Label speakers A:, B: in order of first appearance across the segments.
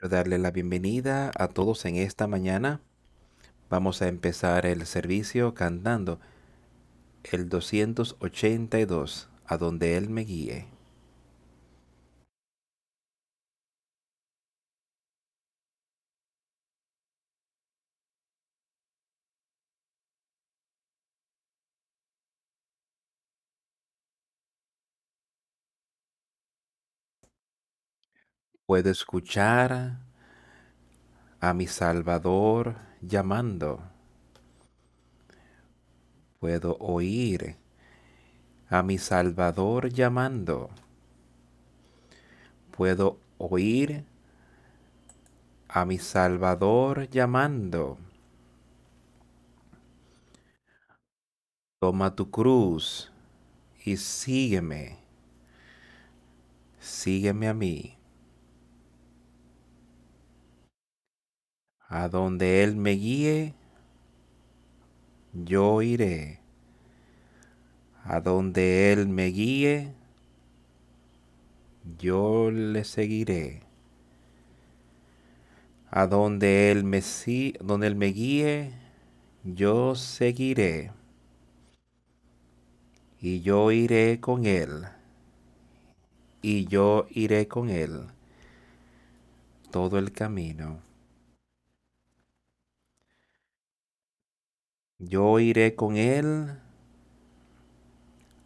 A: Quiero darle la bienvenida a todos en esta mañana. Vamos a empezar el servicio cantando el 282, a donde Él me guíe. Puedo escuchar a mi Salvador llamando. Puedo oír a mi Salvador llamando. Puedo oír a mi Salvador llamando. Toma tu cruz y sígueme. Sígueme a mí. A donde Él me guíe, yo iré. A donde Él me guíe, yo le seguiré. A donde Él me, donde él me guíe, yo seguiré. Y yo iré con Él. Y yo iré con Él todo el camino. Yo iré con él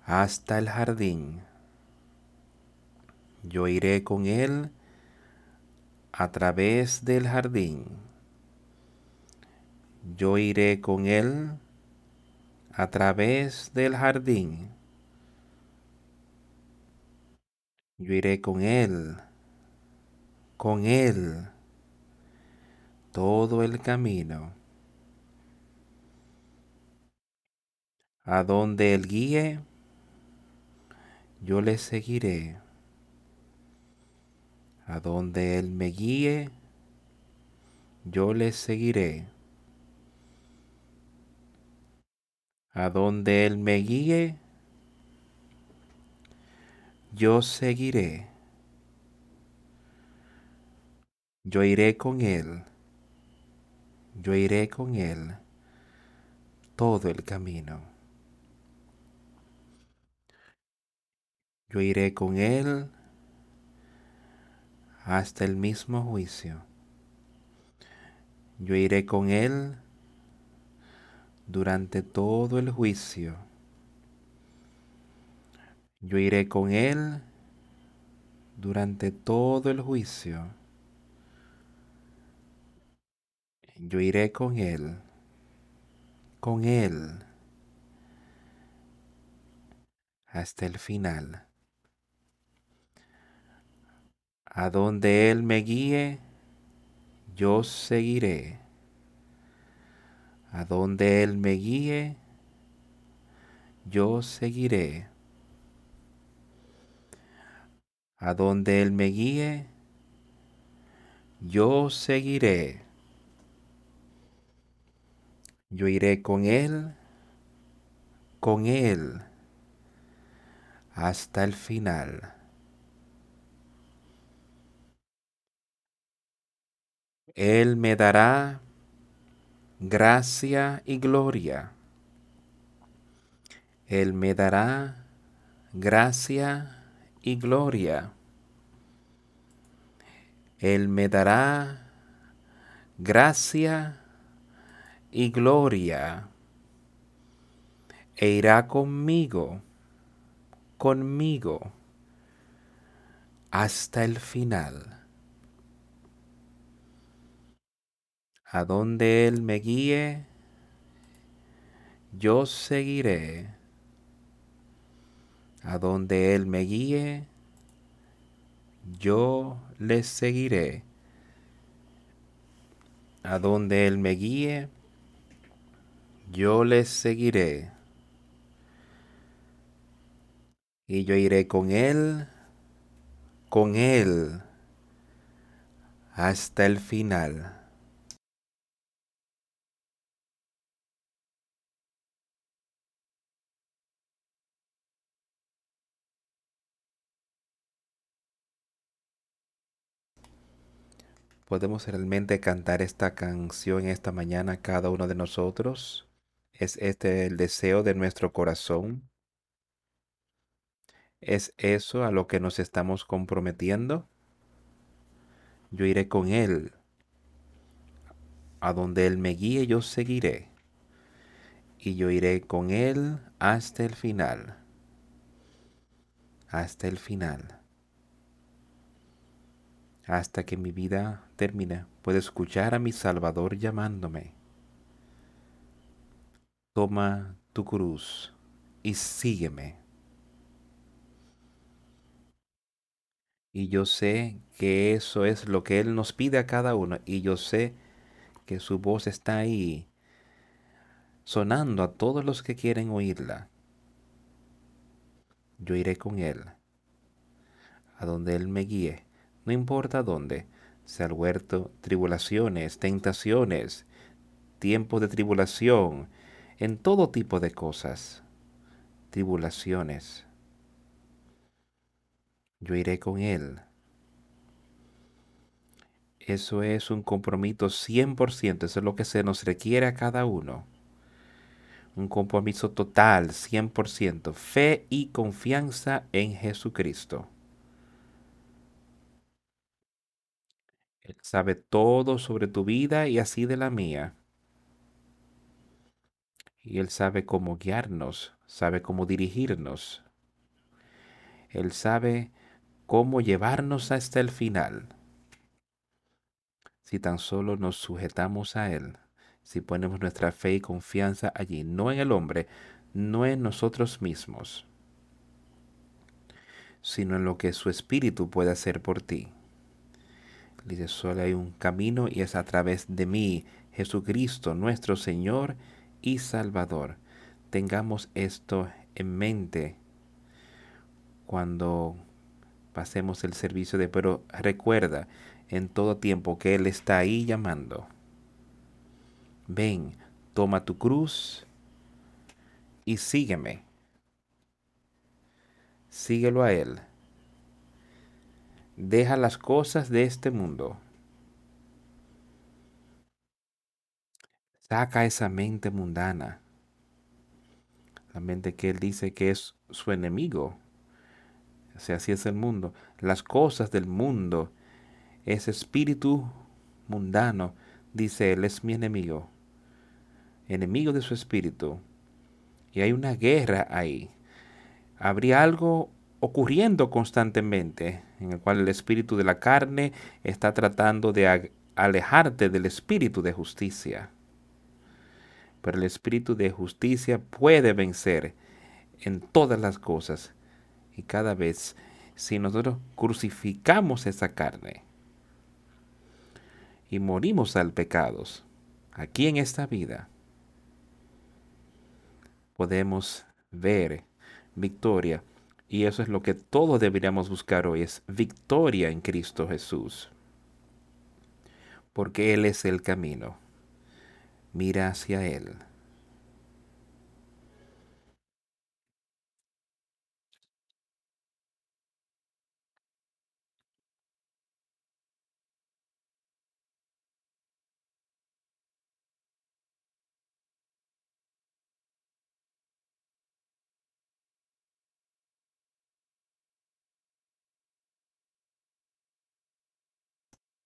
A: hasta el jardín. Yo iré con él a través del jardín. Yo iré con él a través del jardín. Yo iré con él, con él, todo el camino. A donde Él guíe, yo le seguiré. A donde Él me guíe, yo le seguiré. A donde Él me guíe, yo seguiré. Yo iré con Él. Yo iré con Él todo el camino. Yo iré con él hasta el mismo juicio. Yo iré con él durante todo el juicio. Yo iré con él durante todo el juicio. Yo iré con él, con él, hasta el final. A donde Él me guíe, yo seguiré. A donde Él me guíe, yo seguiré. A donde Él me guíe, yo seguiré. Yo iré con Él, con Él, hasta el final. Él me dará gracia y gloria. Él me dará gracia y gloria. Él me dará gracia y gloria. E irá conmigo, conmigo, hasta el final. A donde Él me guíe, yo seguiré. A donde Él me guíe, yo le seguiré. A donde Él me guíe, yo le seguiré. Y yo iré con Él, con Él, hasta el final. ¿Podemos realmente cantar esta canción esta mañana cada uno de nosotros? ¿Es este el deseo de nuestro corazón? ¿Es eso a lo que nos estamos comprometiendo? Yo iré con Él. A donde Él me guíe, yo seguiré. Y yo iré con Él hasta el final. Hasta el final. Hasta que mi vida termine, puedo escuchar a mi Salvador llamándome. Toma tu cruz y sígueme. Y yo sé que eso es lo que Él nos pide a cada uno. Y yo sé que su voz está ahí, sonando a todos los que quieren oírla. Yo iré con Él, a donde Él me guíe, no importa dónde, sea el huerto, tribulaciones, tentaciones, tiempos de tribulación, en todo tipo de cosas, tribulaciones. Yo iré con Él. Eso es un compromiso 100%, eso es lo que se nos requiere a cada uno. Un compromiso total, 100%, fe y confianza en Jesucristo. Él sabe todo sobre tu vida y así de la mía. Y Él sabe cómo guiarnos, sabe cómo dirigirnos. Él sabe cómo llevarnos hasta el final. Si tan solo nos sujetamos a Él, si ponemos nuestra fe y confianza allí, no en el hombre, no en nosotros mismos, sino en lo que su Espíritu puede hacer por ti. Dice, solo hay un camino y es a través de mí, Jesucristo, nuestro Señor y Salvador. Tengamos esto en mente cuando pasemos el servicio de, pero recuerda en todo tiempo que Él está ahí llamando. Ven, toma tu cruz y sígueme. Síguelo a Él. Deja las cosas de este mundo. Saca esa mente mundana. La mente que Él dice que es su enemigo. O sea, así es el mundo. Las cosas del mundo. Ese espíritu mundano, dice Él, es mi enemigo. Enemigo de su espíritu. Y hay una guerra ahí. Habría algo ocurriendo constantemente, en el cual el espíritu de la carne está tratando de alejarte del espíritu de justicia. Pero el espíritu de justicia puede vencer en todas las cosas. Y cada vez, si nosotros crucificamos esa carne y morimos al pecado, aquí en esta vida, podemos ver victoria y eso es lo que todos deberíamos buscar hoy, es victoria en Cristo Jesús. Porque Él es el camino. Mira hacia Él.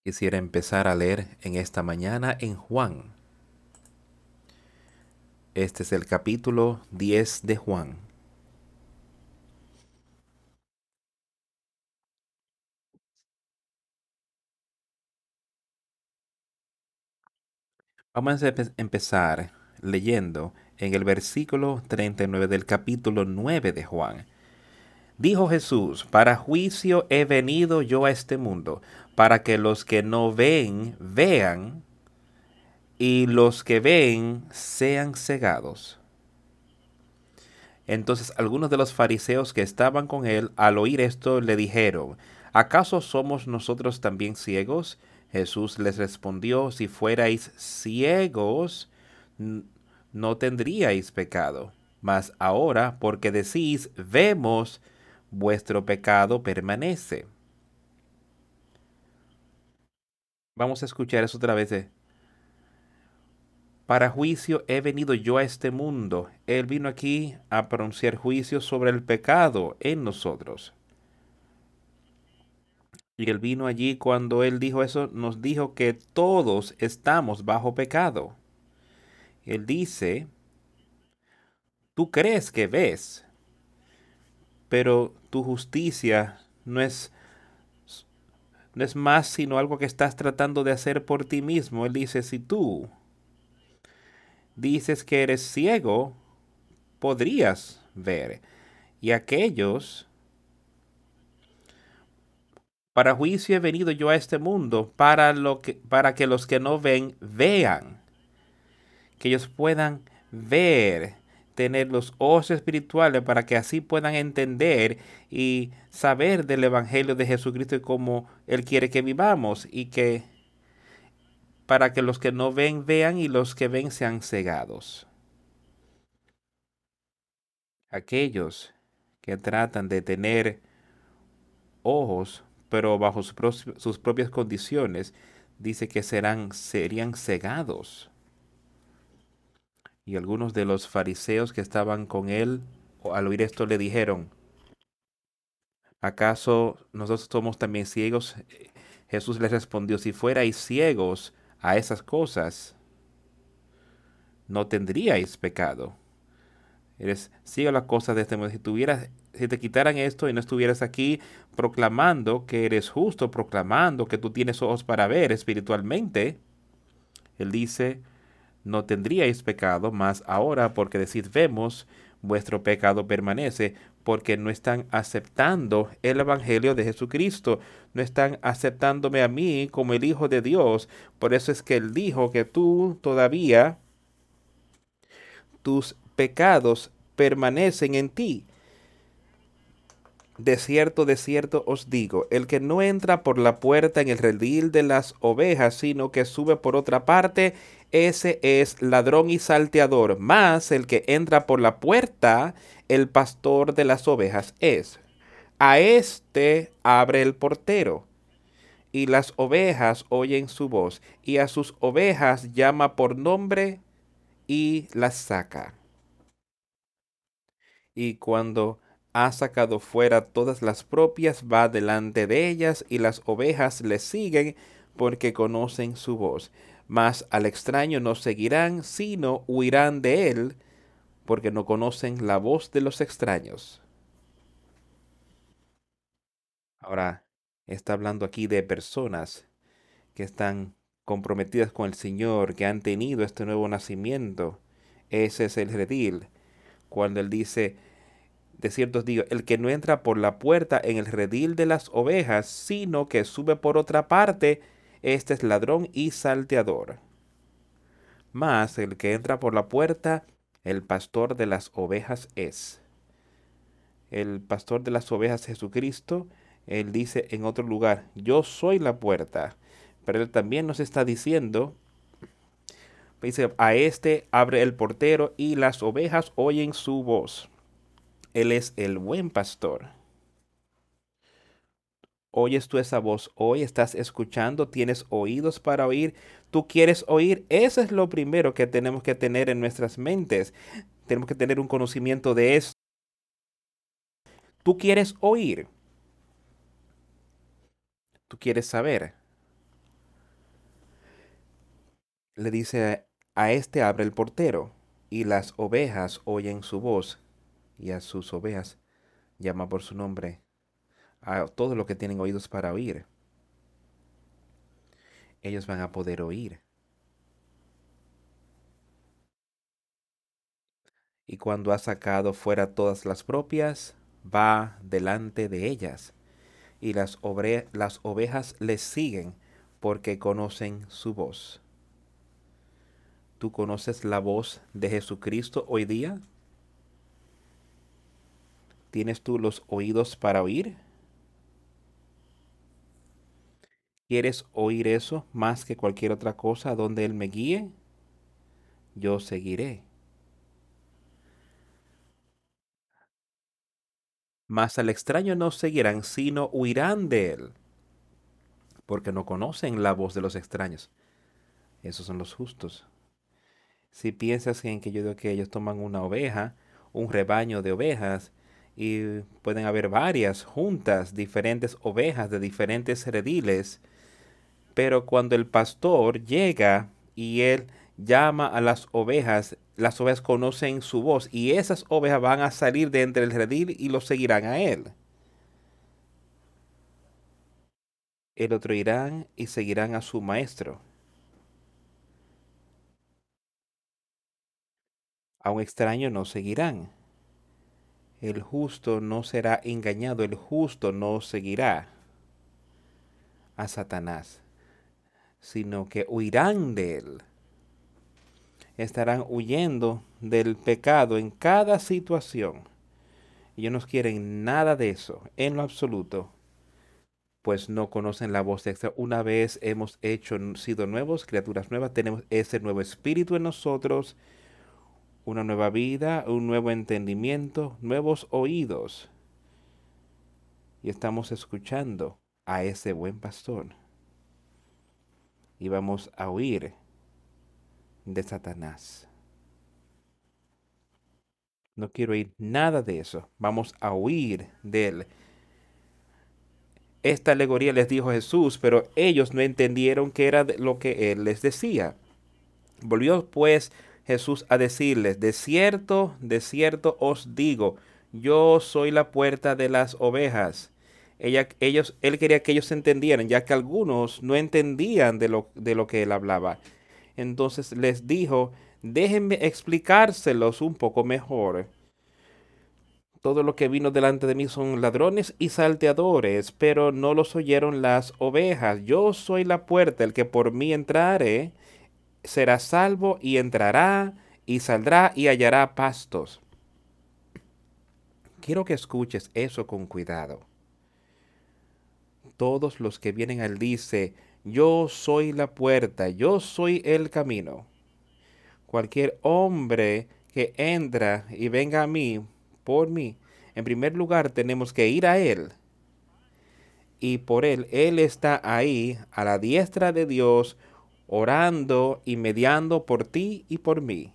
A: Quisiera empezar a leer en esta mañana en Juan. Este es el capítulo 10 de Juan. Vamos a empezar leyendo en el versículo 39 del capítulo 9 de Juan. Dijo Jesús, para juicio he venido yo a este mundo, para que los que no ven vean y los que ven sean cegados. Entonces algunos de los fariseos que estaban con él al oír esto le dijeron, ¿acaso somos nosotros también ciegos? Jesús les respondió, si fuerais ciegos, no tendríais pecado. Mas ahora, porque decís, vemos, vuestro pecado permanece. Vamos a escuchar eso otra vez. Para juicio he venido yo a este mundo. Él vino aquí a pronunciar juicio sobre el pecado en nosotros. Y él vino allí cuando él dijo eso, nos dijo que todos estamos bajo pecado. Él dice, tú crees que ves, pero tu justicia no es no es más sino algo que estás tratando de hacer por ti mismo. Él dice, si tú dices que eres ciego, podrías ver. Y aquellos, para juicio he venido yo a este mundo, para, lo que, para que los que no ven, vean. Que ellos puedan ver, tener los ojos espirituales para que así puedan entender y saber del Evangelio de Jesucristo y cómo Él quiere que vivamos y que para que los que no ven vean y los que ven sean cegados. Aquellos que tratan de tener ojos, pero bajo sus, pro sus propias condiciones, dice que serán, serían cegados. Y algunos de los fariseos que estaban con él, al oír esto, le dijeron, ¿acaso nosotros somos también ciegos? Jesús les respondió, si fuerais ciegos a esas cosas, no tendríais pecado. Eres ciego a las cosas de este mundo. Si, tuvieras, si te quitaran esto y no estuvieras aquí proclamando que eres justo, proclamando que tú tienes ojos para ver espiritualmente, Él dice, no tendríais pecado, mas ahora porque decís vemos, vuestro pecado permanece, porque no están aceptando el Evangelio de Jesucristo, no están aceptándome a mí como el Hijo de Dios. Por eso es que Él dijo que tú todavía, tus pecados permanecen en ti. De cierto, de cierto os digo, el que no entra por la puerta en el redil de las ovejas, sino que sube por otra parte, ese es ladrón y salteador, más el que entra por la puerta, el pastor de las ovejas es. A éste abre el portero, y las ovejas oyen su voz, y a sus ovejas llama por nombre y las saca. Y cuando ha sacado fuera todas las propias, va delante de ellas, y las ovejas le siguen porque conocen su voz. Mas al extraño no seguirán, sino huirán de él, porque no conocen la voz de los extraños. Ahora, está hablando aquí de personas que están comprometidas con el Señor, que han tenido este nuevo nacimiento. Ese es el redil. Cuando Él dice, de cierto os digo, el que no entra por la puerta en el redil de las ovejas, sino que sube por otra parte, este es ladrón y salteador. Mas el que entra por la puerta, el pastor de las ovejas es. El pastor de las ovejas Jesucristo, él dice en otro lugar, yo soy la puerta. Pero él también nos está diciendo, dice, a este abre el portero y las ovejas oyen su voz. Él es el buen pastor. ¿Oyes tú esa voz hoy? ¿Estás escuchando? ¿Tienes oídos para oír? ¿Tú quieres oír? Eso es lo primero que tenemos que tener en nuestras mentes. Tenemos que tener un conocimiento de esto. ¿Tú quieres oír? ¿Tú quieres saber? Le dice, a este abre el portero, y las ovejas oyen su voz, y a sus ovejas llama por su nombre a todos los que tienen oídos para oír. Ellos van a poder oír. Y cuando ha sacado fuera todas las propias, va delante de ellas. Y las, obre las ovejas les siguen porque conocen su voz. ¿Tú conoces la voz de Jesucristo hoy día? ¿Tienes tú los oídos para oír? ¿Quieres oír eso más que cualquier otra cosa donde Él me guíe? Yo seguiré. Mas al extraño no seguirán, sino huirán de Él, porque no conocen la voz de los extraños. Esos son los justos. Si piensas en que yo digo que ellos toman una oveja, un rebaño de ovejas, y pueden haber varias juntas, diferentes ovejas de diferentes rediles, pero cuando el pastor llega y él llama a las ovejas, las ovejas conocen su voz y esas ovejas van a salir de entre el redil y lo seguirán a él. El otro irán y seguirán a su maestro. A un extraño no seguirán. El justo no será engañado, el justo no seguirá a Satanás, sino que huirán de él. Estarán huyendo del pecado en cada situación. Ellos no quieren nada de eso, en lo absoluto pues no conocen la voz extra. Una vez hemos hecho, sido nuevos, criaturas nuevas, tenemos ese nuevo espíritu en nosotros, una nueva vida, un nuevo entendimiento, nuevos oídos. Y estamos escuchando a ese buen pastor. Y vamos a oír de Satanás. No quiero oír nada de eso. Vamos a huir de él. Esta alegoría les dijo Jesús, pero ellos no entendieron qué era lo que él les decía. Volvió pues Jesús a decirles, de cierto, de cierto os digo, yo soy la puerta de las ovejas. Ella, ellos, él quería que ellos entendieran, ya que algunos no entendían de lo, de lo que él hablaba. Entonces les dijo, déjenme explicárselos un poco mejor. Todo lo que vino delante de mí son ladrones y salteadores, pero no los oyeron las ovejas. Yo soy la puerta, el que por mí entrare será salvo y entrará y saldrá y hallará pastos. Quiero que escuches eso con cuidado. Todos los que vienen al dice, yo soy la puerta, yo soy el camino. Cualquier hombre que entra y venga a mí por mí, en primer lugar tenemos que ir a Él. Y por Él, Él está ahí a la diestra de Dios, orando y mediando por ti y por mí.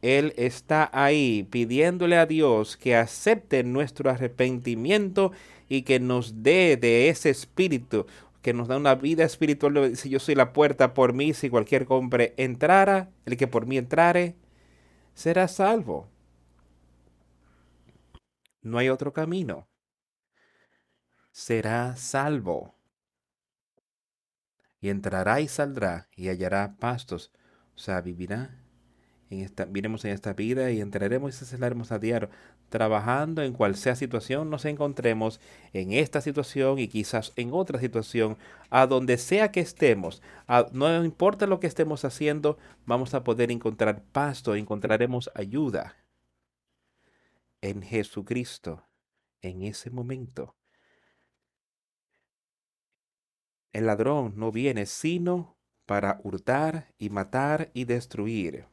A: Él está ahí pidiéndole a Dios que acepte nuestro arrepentimiento y que nos dé de ese espíritu, que nos da una vida espiritual. Si yo soy la puerta por mí, si cualquier hombre entrara, el que por mí entrare, será salvo. No hay otro camino. Será salvo. Y entrará y saldrá y hallará pastos. O sea, vivirá. Viremos en esta vida y entraremos y saldremos a diario, trabajando en cual sea situación nos encontremos, en esta situación y quizás en otra situación, a donde sea que estemos, no importa lo que estemos haciendo, vamos a poder encontrar pasto, encontraremos ayuda en Jesucristo en ese momento. El ladrón no viene sino para hurtar y matar y destruir.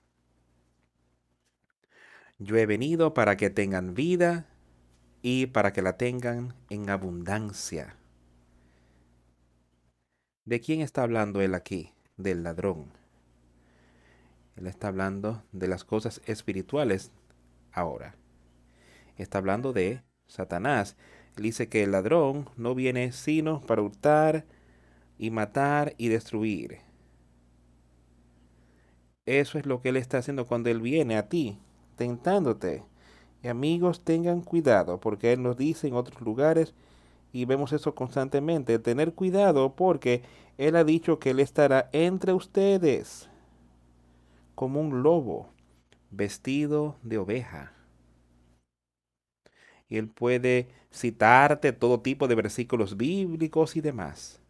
A: Yo he venido para que tengan vida y para que la tengan en abundancia. ¿De quién está hablando él aquí? Del ladrón. Él está hablando de las cosas espirituales ahora está hablando de Satanás. Él dice que el ladrón no viene sino para hurtar y matar y destruir. Eso es lo que él está haciendo cuando él viene a ti, tentándote. Y amigos, tengan cuidado, porque él nos dice en otros lugares, y vemos eso constantemente, tener cuidado porque él ha dicho que él estará entre ustedes como un lobo vestido de oveja y él puede citarte todo tipo de versículos bíblicos y demás.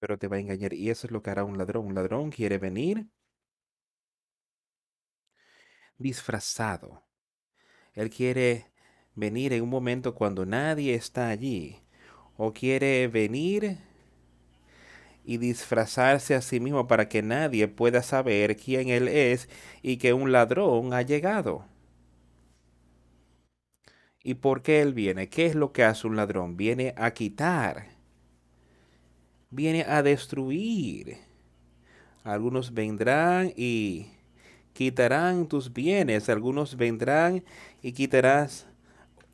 A: Pero te va a engañar y eso es lo que hará un ladrón. Un ladrón quiere venir disfrazado. Él quiere venir en un momento cuando nadie está allí. O quiere venir y disfrazarse a sí mismo para que nadie pueda saber quién él es y que un ladrón ha llegado. ¿Y por qué Él viene? ¿Qué es lo que hace un ladrón? Viene a quitar. Viene a destruir. Algunos vendrán y quitarán tus bienes. Algunos vendrán y quitarás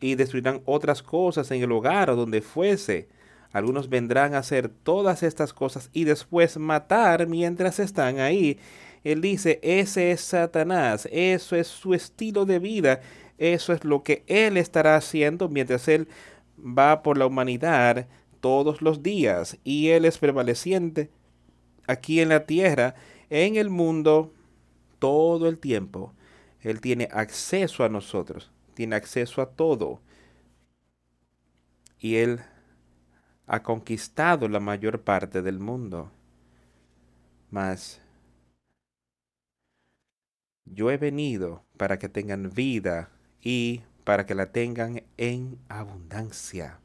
A: y destruirán otras cosas en el hogar o donde fuese. Algunos vendrán a hacer todas estas cosas y después matar mientras están ahí. Él dice, ese es Satanás, eso es su estilo de vida, eso es lo que él estará haciendo mientras él va por la humanidad todos los días y él es prevaleciente aquí en la tierra, en el mundo, todo el tiempo. Él tiene acceso a nosotros, tiene acceso a todo. Y él ha conquistado la mayor parte del mundo. Mas yo he venido para que tengan vida y para que la tengan en abundancia.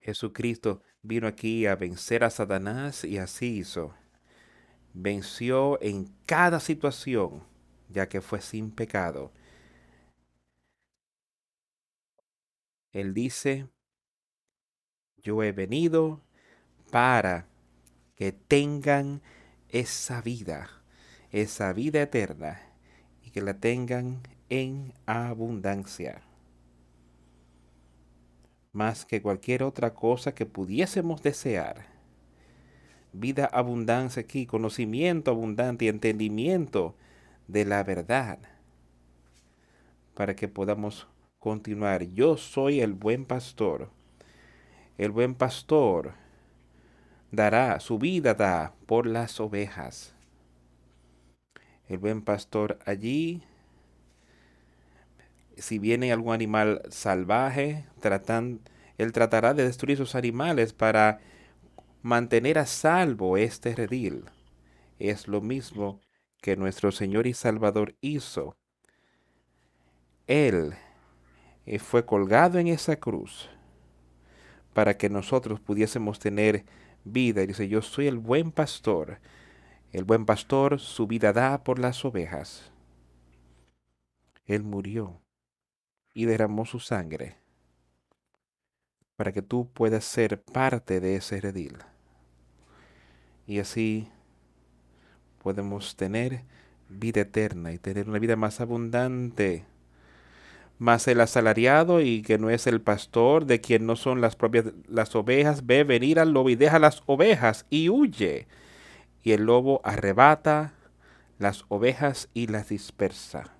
A: Jesucristo vino aquí a vencer a Satanás y así hizo. Venció en cada situación, ya que fue sin pecado. Él dice, yo he venido para que tengan esa vida, esa vida eterna que la tengan en abundancia. Más que cualquier otra cosa que pudiésemos desear. Vida abundancia aquí, conocimiento abundante y entendimiento de la verdad. Para que podamos continuar. Yo soy el buen pastor. El buen pastor dará, su vida da por las ovejas el buen pastor allí. Si viene algún animal salvaje, él tratará de destruir sus animales para mantener a salvo este redil. Es lo mismo que nuestro Señor y Salvador hizo. Él eh, fue colgado en esa cruz para que nosotros pudiésemos tener vida. Dice, yo soy el buen pastor el buen pastor su vida da por las ovejas. Él murió y derramó su sangre para que tú puedas ser parte de ese redil. Y así podemos tener vida eterna y tener una vida más abundante. Más el asalariado y que no es el pastor de quien no son las propias las ovejas, ve venir al lobo y deja las ovejas y huye y el lobo arrebata las ovejas y las dispersa.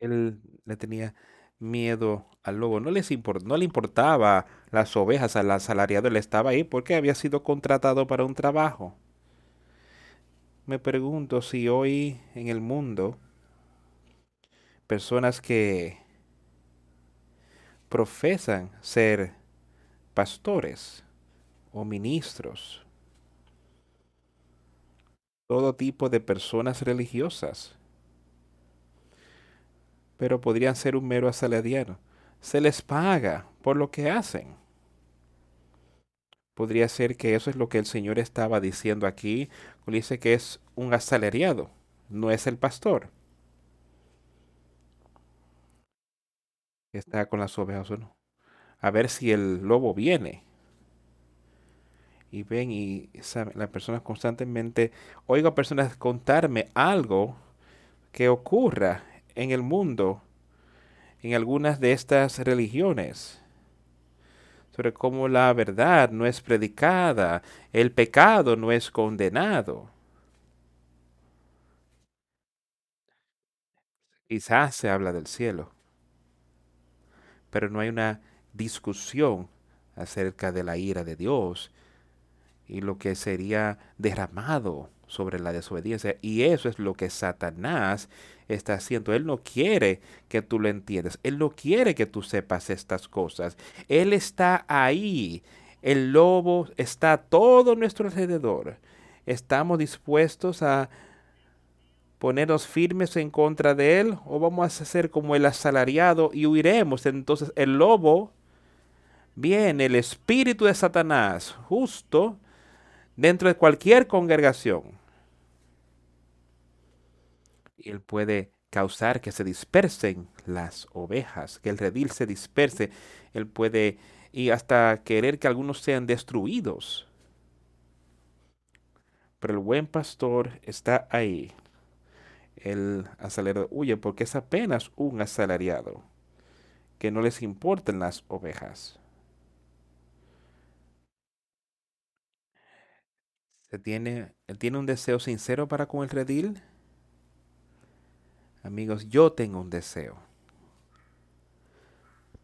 A: Él le tenía miedo al lobo. No, les no le importaba las ovejas, al asalariado él estaba ahí porque había sido contratado para un trabajo. Me pregunto si hoy en el mundo personas que profesan ser pastores o ministros, todo tipo de personas religiosas, pero podrían ser un mero asalariado. Se les paga por lo que hacen. Podría ser que eso es lo que el Señor estaba diciendo aquí, dice que es un asalariado, no es el pastor. Está con las ovejas o no. A ver si el lobo viene y ven y las personas constantemente, oigo a personas contarme algo que ocurra en el mundo, en algunas de estas religiones, sobre cómo la verdad no es predicada, el pecado no es condenado. Quizás se habla del cielo, pero no hay una discusión acerca de la ira de Dios y lo que sería derramado sobre la desobediencia. Y eso es lo que Satanás está haciendo. Él no quiere que tú lo entiendas. Él no quiere que tú sepas estas cosas. Él está ahí. El lobo está a todo nuestro alrededor. Estamos dispuestos a ponernos firmes en contra de él o vamos a ser como el asalariado y huiremos. Entonces el lobo viene, el espíritu de Satanás, justo dentro de cualquier congregación. Él puede causar que se dispersen las ovejas, que el redil se disperse. Él puede y hasta querer que algunos sean destruidos. Pero el buen pastor está ahí. El asalariado huye porque es apenas un asalariado, que no les importan las ovejas. ¿Se tiene, ¿Tiene un deseo sincero para con el redil? Amigos, yo tengo un deseo.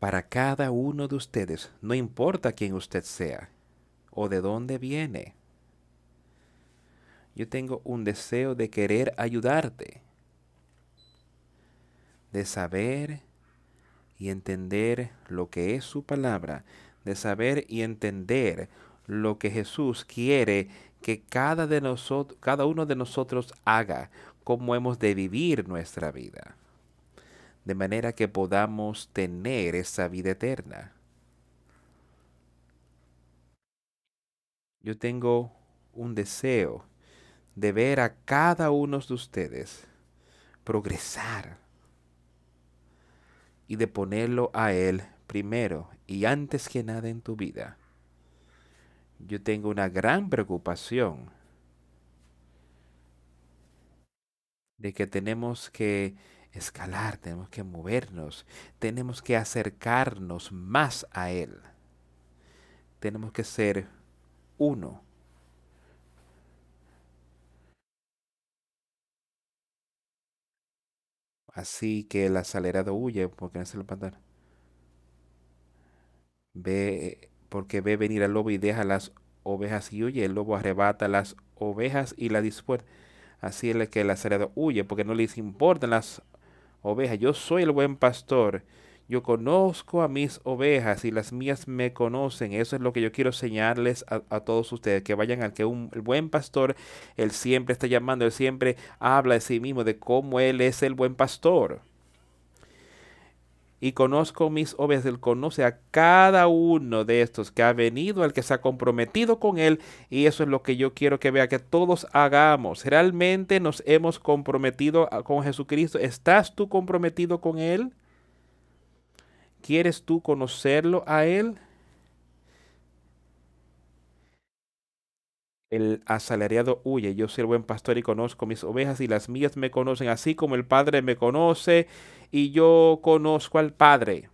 A: Para cada uno de ustedes, no importa quién usted sea o de dónde viene. Yo tengo un deseo de querer ayudarte, de saber y entender lo que es su palabra, de saber y entender lo que Jesús quiere que cada, de nosotros, cada uno de nosotros haga, cómo hemos de vivir nuestra vida, de manera que podamos tener esa vida eterna. Yo tengo un deseo de ver a cada uno de ustedes progresar y de ponerlo a Él primero y antes que nada en tu vida. Yo tengo una gran preocupación de que tenemos que escalar, tenemos que movernos, tenemos que acercarnos más a Él. Tenemos que ser uno Así que el acelerado huye porque no se lo pantalón. Ve, porque ve venir al lobo y deja las ovejas y huye. El lobo arrebata las ovejas y la dispuesta. Así es que el acelerado huye porque no les importan las ovejas. Yo soy el buen pastor yo conozco a mis ovejas y las mías me conocen. Eso es lo que yo quiero enseñarles a, todos ustedes, que vayan al que un buen pastor, él siempre está llamando, él siempre habla de sí mismo, de cómo él es el buen pastor. Y conozco mis ovejas, él conoce a cada uno de estos que ha venido, al que se ha comprometido con él. Y eso es lo que yo quiero que vea, que todos hagamos. Realmente nos hemos comprometido con Jesucristo. ¿Estás tú comprometido con él? ¿Quieres tú conocerlo a Él? El asalariado huye. Yo soy el buen pastor y conozco mis ovejas y las mías me conocen, así como el Padre me conoce y yo conozco al Padre.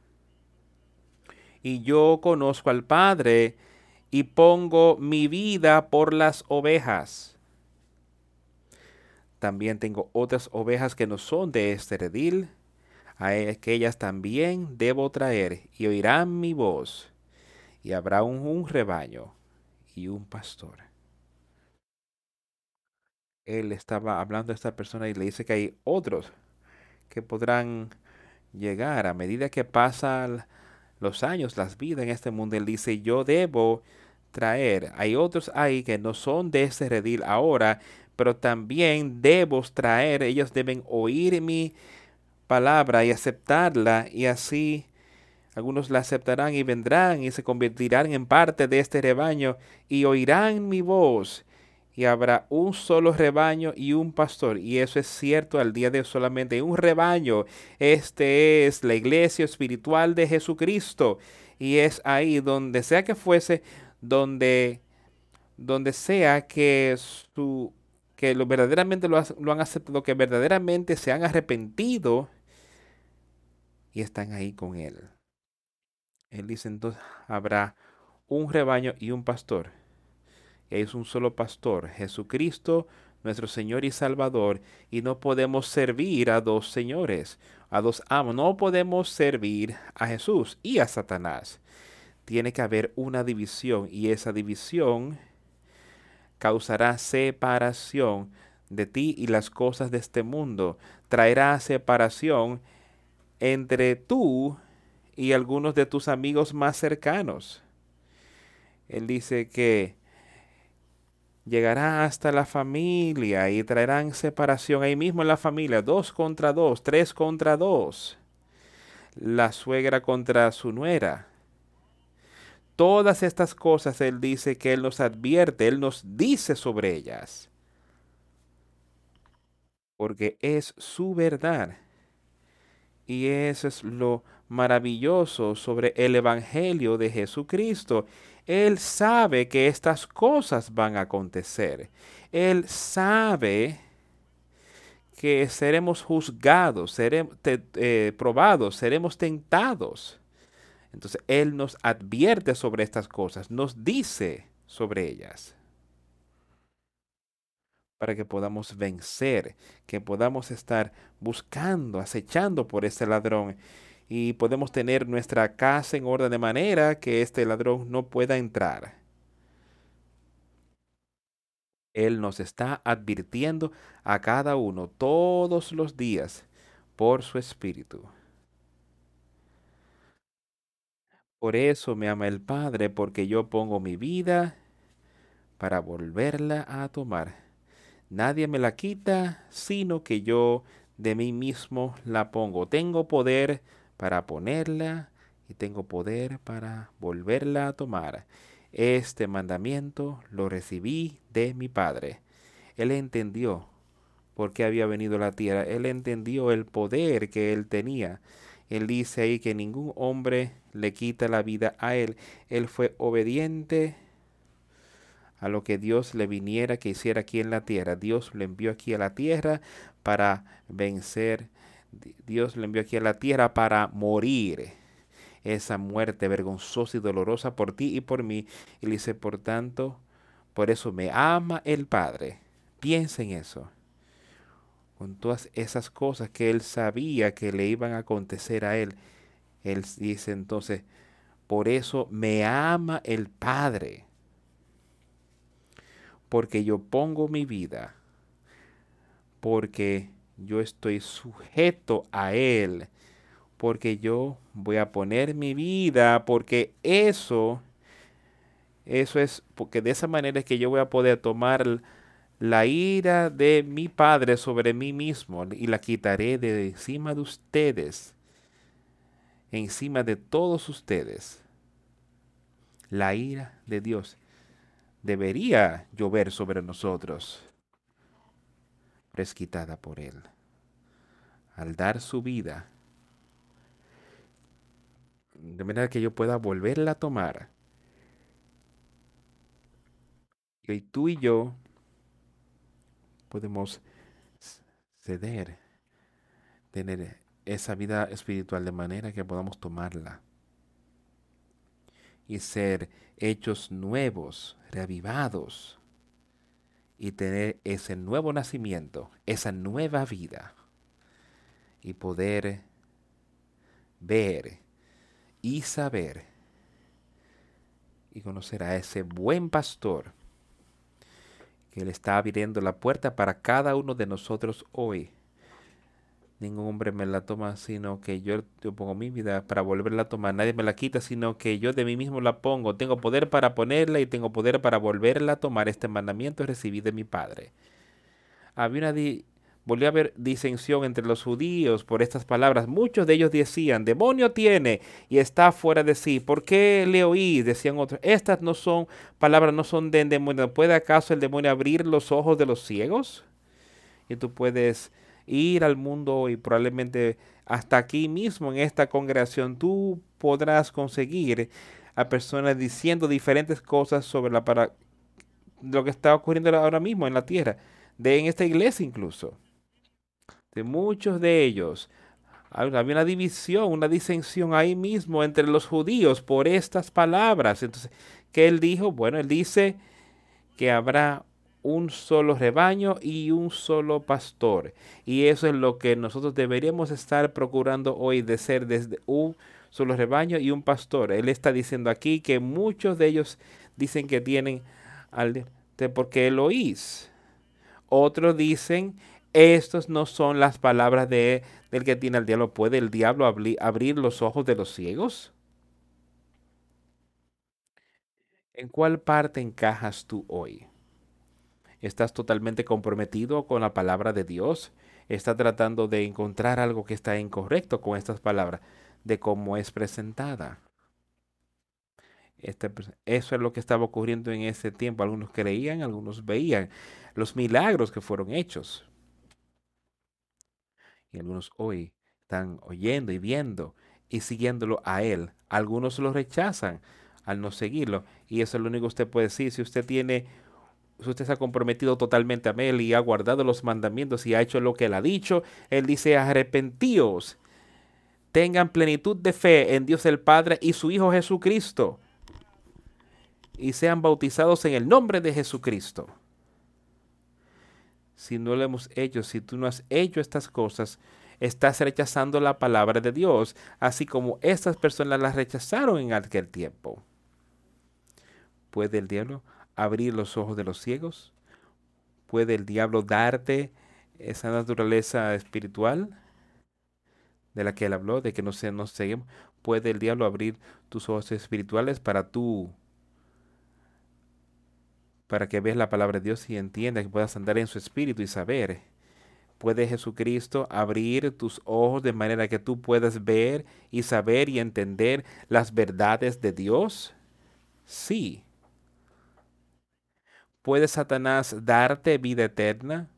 A: Y yo conozco al Padre y pongo mi vida por las ovejas. También tengo otras ovejas que no son de este redil a aquellas también debo traer, y oirán mi voz, y habrá un, rebaño y un pastor. Él estaba hablando a esta persona y le dice que hay otros que podrán llegar a medida que pasan los años, las vidas en este mundo. Él dice, yo debo traer. Hay otros ahí que no son de ese redil ahora, pero también debo traer. Ellos deben oír mi palabra y aceptarla y así algunos la aceptarán y vendrán y se convertirán en parte de este rebaño y oirán mi voz y habrá un solo rebaño y un pastor. Y eso es cierto al día de hoy solamente un rebaño. Este es la iglesia espiritual de Jesucristo. Y es ahí donde sea que fuese, donde, donde sea que su que lo verdaderamente lo, lo han aceptado, que verdaderamente se han arrepentido y están ahí con Él. Él dice entonces, habrá un rebaño y un pastor. Es un solo pastor, Jesucristo, nuestro Señor y Salvador, y no podemos servir a dos señores, a dos amos. No podemos servir a Jesús y a Satanás. Tiene que haber una división y esa división causará separación de ti y las cosas de este mundo. Traerá separación entre tú y algunos de tus amigos más cercanos. Él dice que llegará hasta la familia y traerán separación ahí mismo en la familia, dos contra dos, tres contra dos, la suegra contra su nuera. Todas estas cosas Él dice que Él nos advierte, Él nos dice sobre ellas. porque es su verdad. Y eso es lo maravilloso sobre el Evangelio de Jesucristo. Él sabe que estas cosas van a acontecer. Él sabe que seremos juzgados, seremos eh, probados, seremos tentados. Entonces Él nos advierte sobre estas cosas, nos dice sobre ellas para que podamos vencer, que podamos estar buscando, acechando por este ladrón y podemos tener nuestra casa en orden de manera que este ladrón no pueda entrar. Él nos está advirtiendo a cada uno todos los días por su espíritu. Por eso me ama el Padre, porque yo pongo mi vida para volverla a tomar. Nadie me la quita, sino que yo de mí mismo la pongo. Tengo poder para ponerla y tengo poder para volverla a tomar. Este mandamiento lo recibí de mi Padre. Él entendió por qué había venido a la tierra. Él entendió el poder que él tenía. Él dice ahí que ningún hombre le quita la vida a él. Él fue obediente a lo que Dios le viniera que hiciera aquí en la tierra. Dios le envió aquí a la tierra para vencer. Dios le envió aquí a la tierra para morir esa muerte vergonzosa y dolorosa por ti y por mí. Y le dice, por tanto, por eso me ama el Padre. Piensa en eso. Con todas esas cosas que él sabía que le iban a acontecer a él. Él dice entonces, por eso me ama el Padre. Porque yo pongo mi vida. Porque yo estoy sujeto a Él porque yo voy a poner mi vida, porque eso, eso es, porque de esa manera es que yo voy a poder tomar la ira de mi Padre sobre mí mismo y la quitaré de encima de ustedes, encima de todos ustedes. La ira de Dios debería llover sobre nosotros, es quitada por Él. Al dar su vida, de manera que yo pueda volverla a tomar. Y tú y yo podemos ceder, tener esa vida espiritual de manera que podamos tomarla y ser hechos nuevos, reavivados y tener ese nuevo nacimiento, esa nueva vida y poder ver y saber y conocer a ese buen pastor que le está abriendo la puerta para cada uno de nosotros hoy. Ningún hombre me la toma, sino que yo, yo, pongo mi vida para volverla a tomar. Nadie me la quita, sino que yo de mí mismo la pongo. Tengo poder para ponerla y tengo poder para volverla a tomar. Este mandamiento recibí de mi Padre. Había una, volvió a haber disensión entre los judíos por estas palabras. Muchos de ellos decían, demonio tiene y está fuera de sí. ¿Por qué le oí? Decían otros, estas no son palabras, no son de demonio. ¿Puede acaso el demonio abrir los ojos de los ciegos? Y tú puedes ir al mundo y probablemente hasta aquí mismo en esta congregación tú podrás conseguir a personas diciendo diferentes cosas sobre la para lo que está ocurriendo ahora mismo en la tierra, de en esta iglesia incluso de muchos de ellos. Había una división, una disensión ahí mismo entre los judíos por estas palabras. Entonces, ¿qué él dijo? Bueno, él dice que habrá un solo rebaño y un solo pastor. Y eso es lo que nosotros deberíamos estar procurando hoy de ser desde un solo rebaño y un pastor. Él está diciendo aquí que muchos de ellos dicen que tienen al porque lo oís. Otros dicen estas no son las palabras de, del que tiene el diablo. ¿Puede el diablo abrir los ojos de los ciegos? ¿En cuál parte encajas tú hoy? ¿Estás totalmente comprometido con la palabra de Dios? ¿Estás tratando de encontrar algo que está incorrecto con estas palabras, de cómo es presentada? Este, eso es lo que estaba ocurriendo en ese tiempo. Algunos creían, algunos veían los milagros que fueron hechos. Y algunos hoy están oyendo y viendo y siguiéndolo a Él. Algunos lo rechazan al no seguirlo. Y eso es lo único que usted puede decir. Si usted tiene, usted se ha comprometido totalmente a Él y ha guardado los mandamientos y ha hecho lo que Él ha dicho, Él dice, arrepentíos, tengan plenitud de fe en Dios el Padre y su Hijo Jesucristo. Y sean bautizados en el nombre de Jesucristo. Si no lo hemos hecho, si tú no has hecho estas cosas, estás rechazando la palabra de Dios, así como estas personas las rechazaron en aquel tiempo. ¿Puede el diablo abrir los ojos de los ciegos? ¿Puede el diablo darte esa naturaleza espiritual de la que él habló, de que no se nos seguimos? ¿Puede el diablo abrir tus ojos espirituales para tú para que veas la palabra de Dios y entiendas que puedas andar en su espíritu y saber ¿Puede Jesucristo abrir tus ojos de manera que tú puedas ver y saber y entender las verdades de Dios? Sí. ¿Puede Satanás darte vida eterna?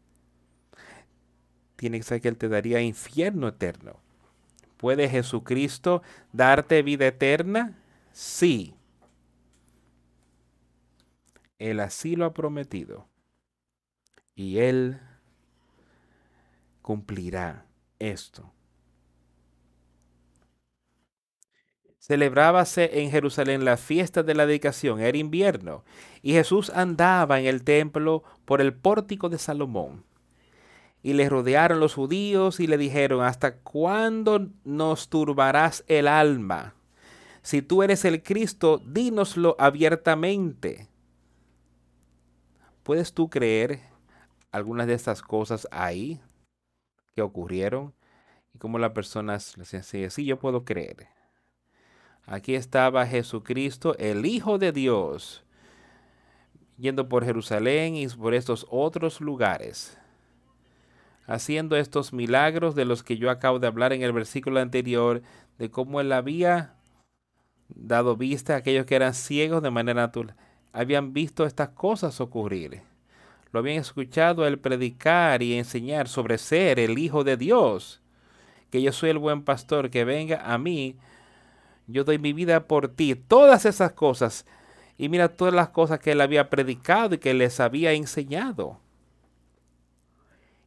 A: Tiene que ser que Él te daría infierno eterno. ¿Puede Jesucristo darte vida eterna? Sí. Él así lo ha prometido. Y Él cumplirá esto. Celebrábase en Jerusalén la fiesta de la dedicación, era invierno, y Jesús andaba en el templo por el pórtico de Salomón. Y le rodearon los judíos y le dijeron, ¿hasta cuándo nos turbarás el alma? Si tú eres el Cristo, dínoslo abiertamente. ¿Puedes tú creer algunas de estas cosas ahí? que ocurrieron y cómo las personas le decían, sí, yo puedo creer. Aquí estaba Jesucristo, el Hijo de Dios, yendo por Jerusalén y por estos otros lugares, haciendo estos milagros de los que yo acabo de hablar en el versículo anterior, de cómo él había dado vista a aquellos que eran ciegos de manera natural, habían visto estas cosas ocurrir. Lo habían escuchado él predicar y enseñar sobre ser el Hijo de Dios, que yo soy el buen pastor, que venga a mí, yo doy mi vida por ti, todas esas cosas. Y mira todas las cosas que él había predicado y que les había enseñado.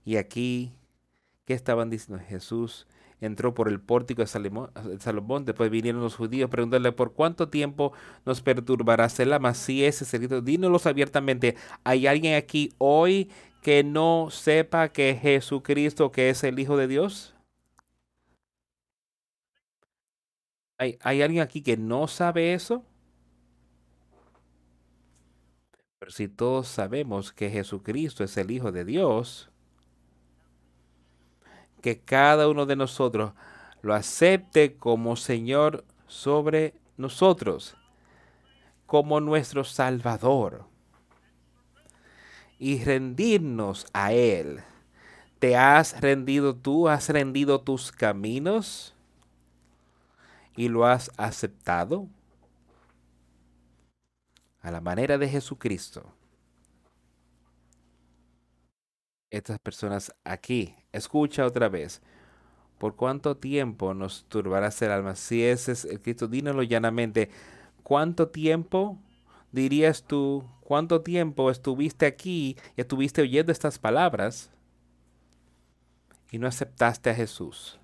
A: Y aquí, ¿qué estaban diciendo? Jesús entró por el pórtico de Salomón. Después vinieron los judíos preguntarle por cuánto tiempo nos perturbará Selama. Si ese es el grito, dínoslos abiertamente. ¿Hay alguien aquí hoy que no sepa que Jesucristo, que es el Hijo de Dios? ¿Hay, ¿Hay alguien aquí que no sabe eso? Pero si todos sabemos que Jesucristo es el Hijo de Dios, que cada uno de nosotros lo acepte como Señor sobre nosotros, como nuestro Salvador, y rendirnos a Él. ¿Te has rendido tú? ¿Has rendido tus caminos? ¿Y lo has aceptado? A la manera de Jesucristo. estas personas aquí. Escucha otra vez. ¿Por cuánto tiempo nos turbarás el alma? Si ese es el Cristo, dínoslo llanamente. ¿Cuánto tiempo dirías tú? ¿Cuánto tiempo estuviste aquí y estuviste oyendo estas palabras y no aceptaste a Jesús?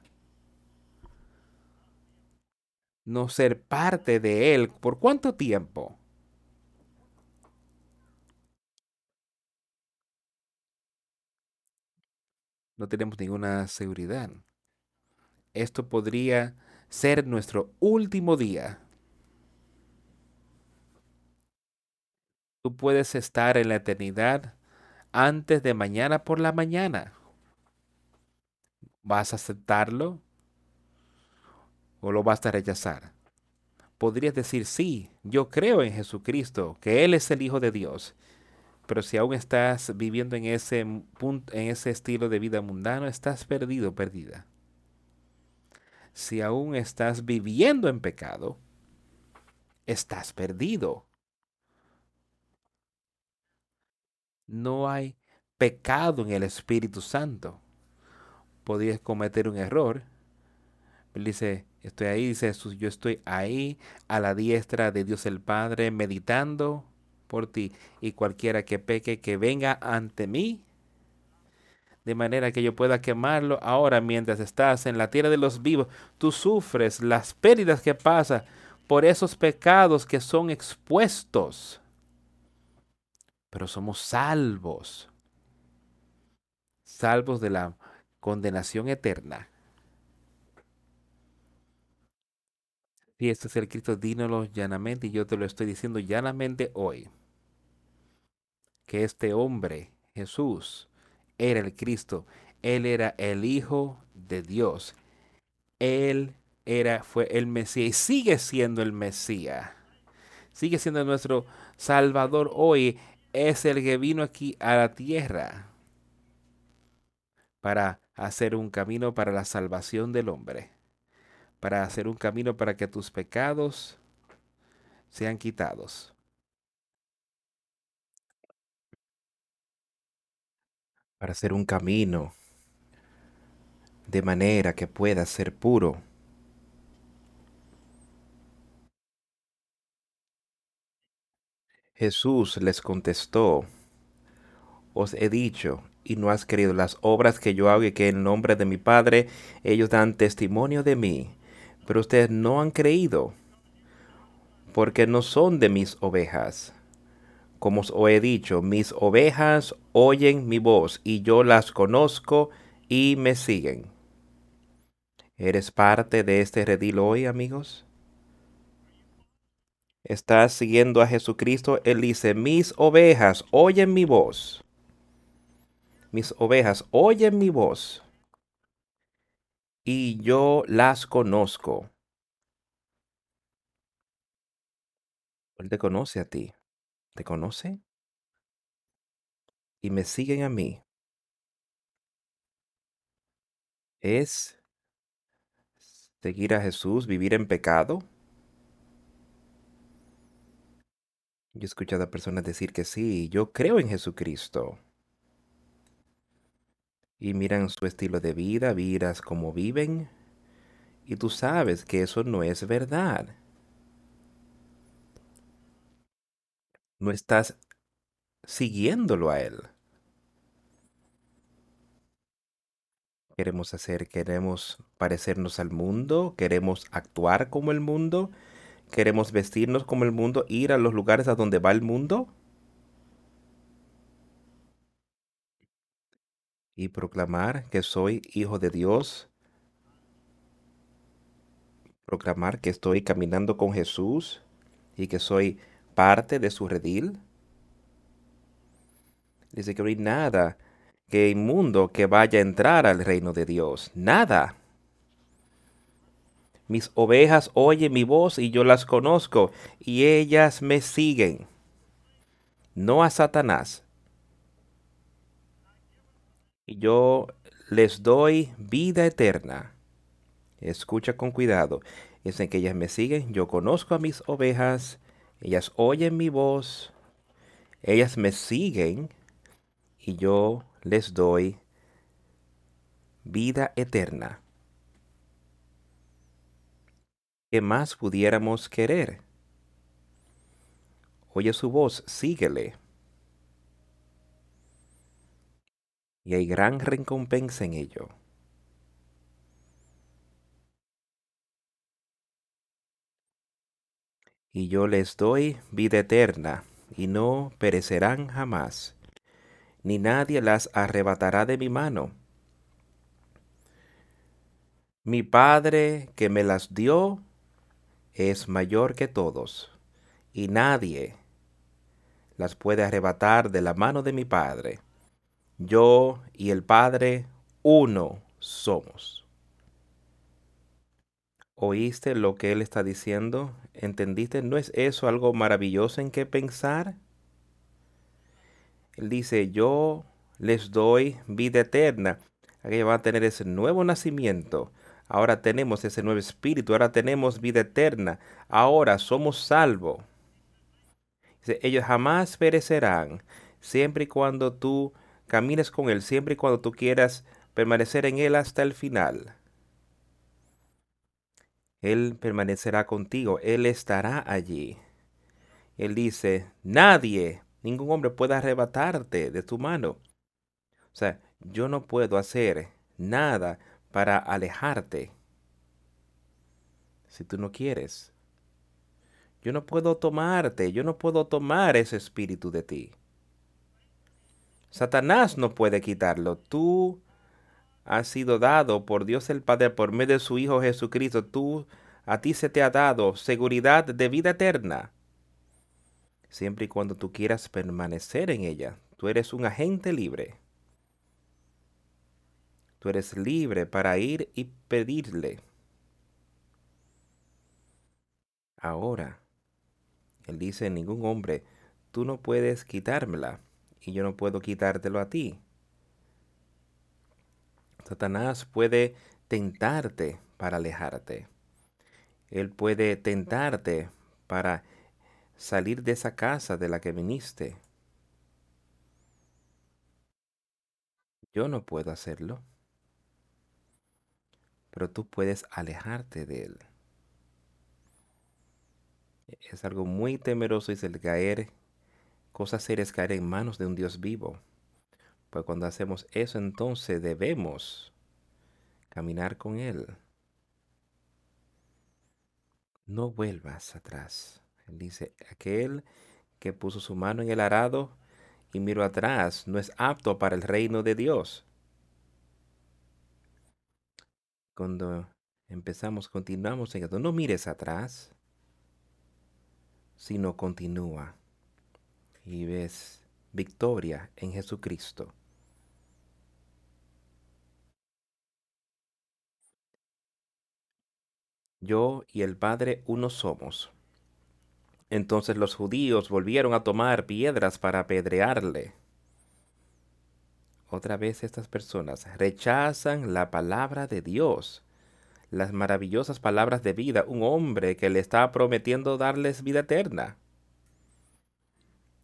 A: No ser parte de Él. ¿Por cuánto tiempo? no tenemos ninguna seguridad. Esto podría ser nuestro último día. Tú puedes estar en la eternidad antes de mañana por la mañana. ¿Vas a aceptarlo o lo vas a rechazar? Podrías decir, sí, yo creo en Jesucristo, que Él es el Hijo de Dios pero si aún estás viviendo en ese, punto, en ese estilo de vida mundano, estás perdido, perdida. Si aún estás viviendo en pecado, estás perdido. No hay pecado en el Espíritu Santo. podías cometer un error. Él dice, estoy ahí, dice Jesús, yo estoy ahí a la diestra de Dios el Padre, meditando por ti. Y cualquiera que peque, que venga ante mí, de manera que yo pueda quemarlo ahora mientras estás en la tierra de los vivos. Tú sufres las pérdidas que pasan por esos pecados que son expuestos. Pero somos salvos. Salvos de la condenación eterna. Si este es el Cristo, dínoslo llanamente y yo te lo estoy diciendo llanamente hoy. Que este hombre, Jesús, era el Cristo. Él era el Hijo de Dios. Él era, fue el Mesías y sigue siendo el Mesías. Sigue siendo nuestro Salvador hoy. Es el que vino aquí a la tierra para hacer un camino para la salvación del hombre. Para hacer un camino para que tus pecados sean quitados. para hacer un camino de manera que pueda ser puro. Jesús les contestó, os he dicho, y no has creído las obras que yo hago y que en nombre de mi Padre ellos dan testimonio de mí, pero ustedes no han creído, porque no son de mis ovejas como os he dicho, mis ovejas oyen mi voz y yo las conozco y me siguen. ¿Eres parte de este redil hoy, amigos? ¿Estás siguiendo a Jesucristo? Él dice, mis ovejas oyen mi voz. Mis ovejas oyen mi voz. Y yo las conozco. Él te conoce a ti te conocen y me siguen a mí es seguir a Jesús, vivir en pecado. Yo he escuchado a personas decir que sí, yo creo en Jesucristo. Y miran su estilo de vida, miras cómo viven, y tú sabes que eso no es verdad. no estás siguiéndolo a Él. Queremos hacer, queremos parecernos al mundo, queremos actuar como el mundo, queremos vestirnos como el mundo, ir a los lugares a donde va el mundo. Y proclamar que soy hijo de Dios. Proclamar que estoy caminando con Jesús y que soy parte de su redil. Dice que no hay nada que inmundo que vaya a entrar al reino de Dios. Nada. Mis ovejas oyen mi voz y yo las conozco y ellas me siguen. No a Satanás. Y yo les doy vida eterna. Escucha con cuidado. Es en que ellas me siguen. Yo conozco a mis ovejas ellas oyen mi voz, ellas me siguen y yo les doy vida eterna. ¿Qué más pudiéramos querer? Oye su voz, síguele. Y hay gran recompensa en ello. y yo les doy vida eterna, y no perecerán jamás, ni nadie las arrebatará de mi mano. Mi Padre que me las dio es mayor que todos, y nadie las puede arrebatar de la mano de mi Padre. Yo y el Padre uno somos. ¿Oíste lo que Él está diciendo? ¿Entendiste? ¿No es eso algo maravilloso en qué pensar? Él dice, yo les doy vida eterna. Aquellos van a tener ese nuevo nacimiento. Ahora tenemos ese nuevo espíritu. Ahora tenemos vida eterna. Ahora somos salvos. Ellos jamás perecerán. Siempre y cuando tú camines con Él. Siempre y cuando tú quieras permanecer en Él hasta el final. Él permanecerá contigo, Él estará allí. Él dice, nadie, ningún hombre puede arrebatarte de tu mano. O sea, yo no puedo hacer nada para alejarte si tú no quieres. Yo no puedo tomarte, yo no puedo tomar ese espíritu de ti. Satanás no puede quitarlo. Tú has sido dado por Dios el Padre por medio de su Hijo Jesucristo. Tú, a ti se te ha dado seguridad de vida eterna. Siempre y cuando tú quieras permanecer en ella, tú eres un agente libre. Tú eres libre para ir y pedirle. Ahora, él dice, ningún hombre, tú no puedes quitármela y yo no puedo quitártelo a ti. Satanás puede tentarte para alejarte. Él puede tentarte para salir de esa casa de la que viniste. Yo no puedo hacerlo, pero tú puedes alejarte de él. Es algo muy temeroso y el caer, cosas serias caer en manos de un Dios vivo. Pues cuando hacemos eso, entonces debemos caminar con Él. No vuelvas atrás. Él dice, aquel que puso su mano en el arado y miró atrás no es apto para el reino de Dios. Cuando empezamos, continuamos en esto, no mires atrás, sino continúa y ves victoria en Jesucristo. Yo y el Padre uno somos. Entonces los judíos volvieron a tomar piedras para apedrearle. Otra vez estas personas rechazan la palabra de Dios, las maravillosas palabras de vida, un hombre que le está prometiendo darles vida eterna.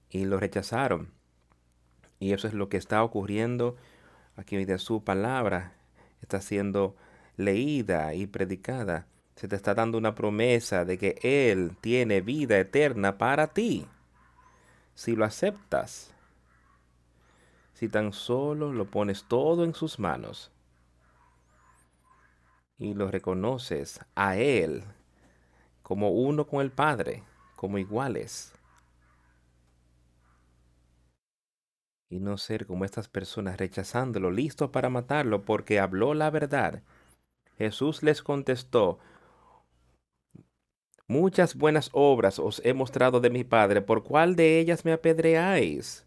A: Y lo rechazaron. Y eso es lo que está ocurriendo aquí de su palabra. Está siendo leída y predicada se te está dando una promesa de que Él tiene vida eterna para ti. Si lo aceptas, si tan solo lo pones todo en sus manos y lo reconoces a Él como uno con el Padre, como iguales. Y no ser como estas personas rechazándolo, listo para matarlo porque habló la verdad. Jesús les contestó, Muchas buenas obras os he mostrado de mi Padre, ¿por cuál de ellas me apedreáis?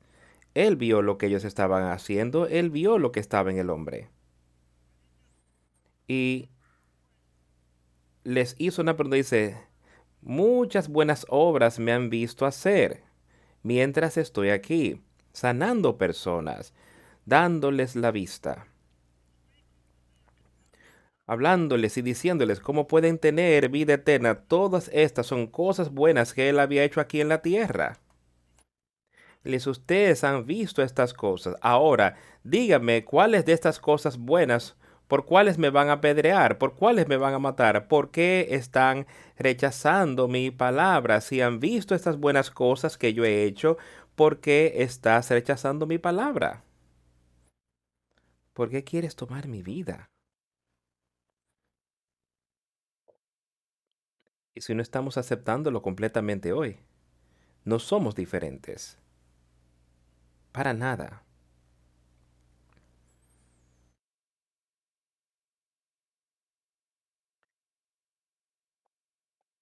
A: Él vio lo que ellos estaban haciendo, él vio lo que estaba en el hombre. Y les hizo una pregunta, dice, muchas buenas obras me han visto hacer mientras estoy aquí, sanando personas, dándoles la vista hablándoles y diciéndoles cómo pueden tener vida eterna. Todas estas son cosas buenas que Él había hecho aquí en la tierra. Les ustedes han visto estas cosas. Ahora, díganme cuáles de estas cosas buenas, por cuáles me van a apedrear, por cuáles me van a matar, por qué están rechazando mi palabra. Si han visto estas buenas cosas que yo he hecho, ¿por qué estás rechazando mi palabra? ¿Por qué quieres tomar mi vida? y si no estamos aceptándolo completamente hoy. No somos diferentes. Para nada.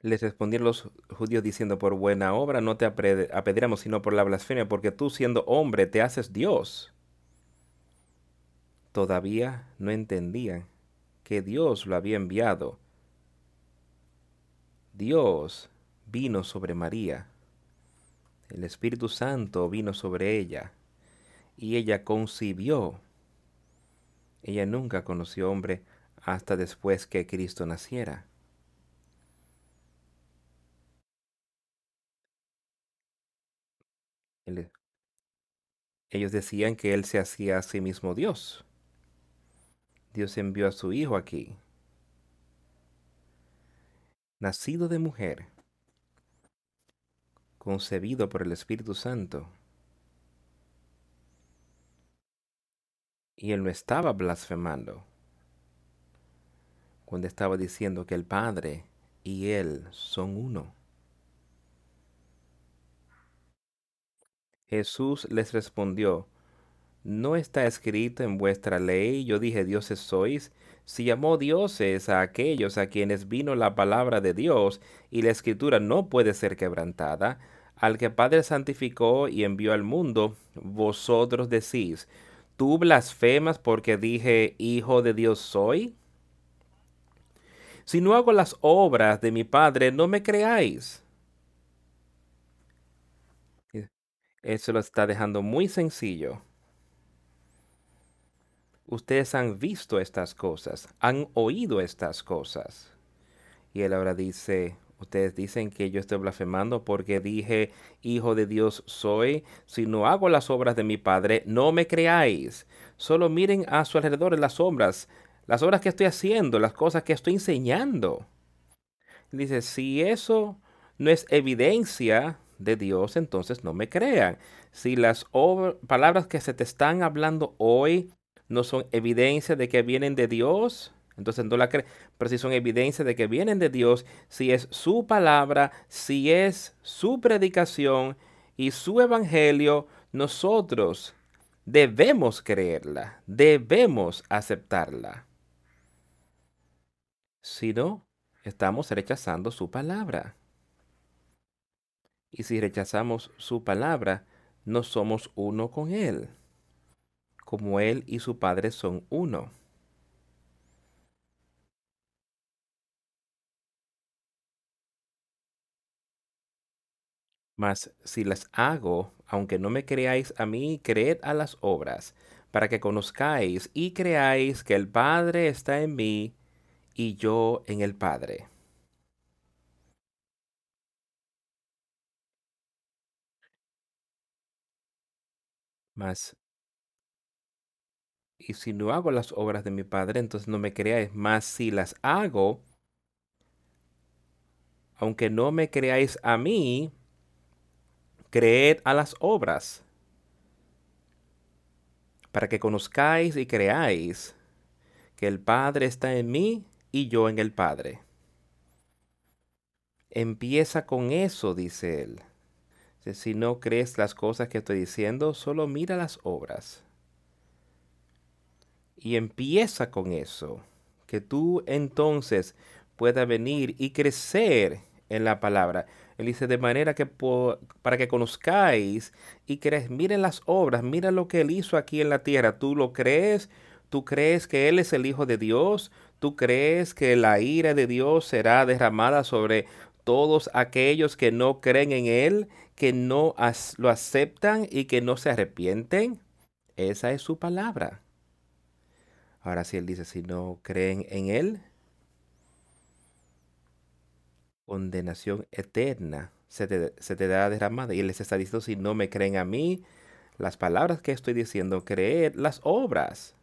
A: Les respondieron los judíos diciendo, por buena obra no te apedreamos, sino por la blasfemia, porque tú siendo hombre te haces Dios. Todavía no entendían que Dios lo había enviado Dios vino sobre María, el Espíritu Santo vino sobre ella, y ella concibió. Ella nunca conoció hombre hasta después que Cristo naciera. Ellos decían que Él se hacía a sí mismo Dios. Dios envió a su Hijo aquí, nacido de mujer, concebido por el Espíritu Santo. Y él no estaba blasfemando cuando estaba diciendo que el Padre y él son uno. Jesús les respondió, ¿no está escrito en vuestra ley, yo dije dioses sois? Si llamó dioses a aquellos a quienes vino la palabra de Dios, y la escritura no puede ser quebrantada, al que Padre santificó y envió al mundo, vosotros decís, ¿tú blasfemas porque dije, Hijo de Dios soy? Si no hago las obras de mi Padre, no me creáis. Eso lo está dejando muy sencillo. Ustedes han visto estas cosas, han oído estas cosas. Y él ahora dice, ustedes dicen que yo estoy blasfemando porque dije, Hijo de Dios soy. Si no hago las obras de mi Padre, no me creáis. Solo miren a su alrededor las obras, las obras que estoy haciendo, las cosas que estoy enseñando. Dice, si eso no es evidencia de Dios, entonces no me crean. Si las palabras que se te están hablando hoy no son evidencia de que vienen de Dios, entonces no la crees. Pero si son evidencia de que vienen de Dios, si es su palabra, si es su predicación y su evangelio, nosotros debemos creerla, debemos aceptarla. Si no, estamos rechazando su palabra. Y si rechazamos su palabra, no somos uno con Él, como Él y su Padre son uno. Mas si las hago, aunque no me creáis a mí, creed a las obras, para que conozcáis y creáis que el Padre está en mí y yo en el Padre. Mas, y si no hago las obras de mi Padre, entonces no me creáis. Mas si las hago, aunque no me creáis a mí, creed a las obras, para que conozcáis y creáis que el Padre está en mí y yo en el Padre. Empieza con eso, dice él. Si no crees las cosas que estoy diciendo, solo mira las obras. Y empieza con eso, que tú entonces puedas venir y crecer en la palabra. Él dice, de manera que para que conozcáis y crees, miren las obras, mira lo que él hizo aquí en la tierra. ¿Tú lo crees? ¿Tú crees que él es el Hijo de Dios? ¿Tú crees que la ira de Dios será derramada sobre todos aquellos que no creen en Él, que no lo aceptan y que no se arrepienten. Esa es su palabra. Ahora si Él dice, si no creen en Él, condenación eterna se te, se te da derramada. Y Él les está diciendo, si no me creen a mí, las palabras que estoy diciendo, creer las obras.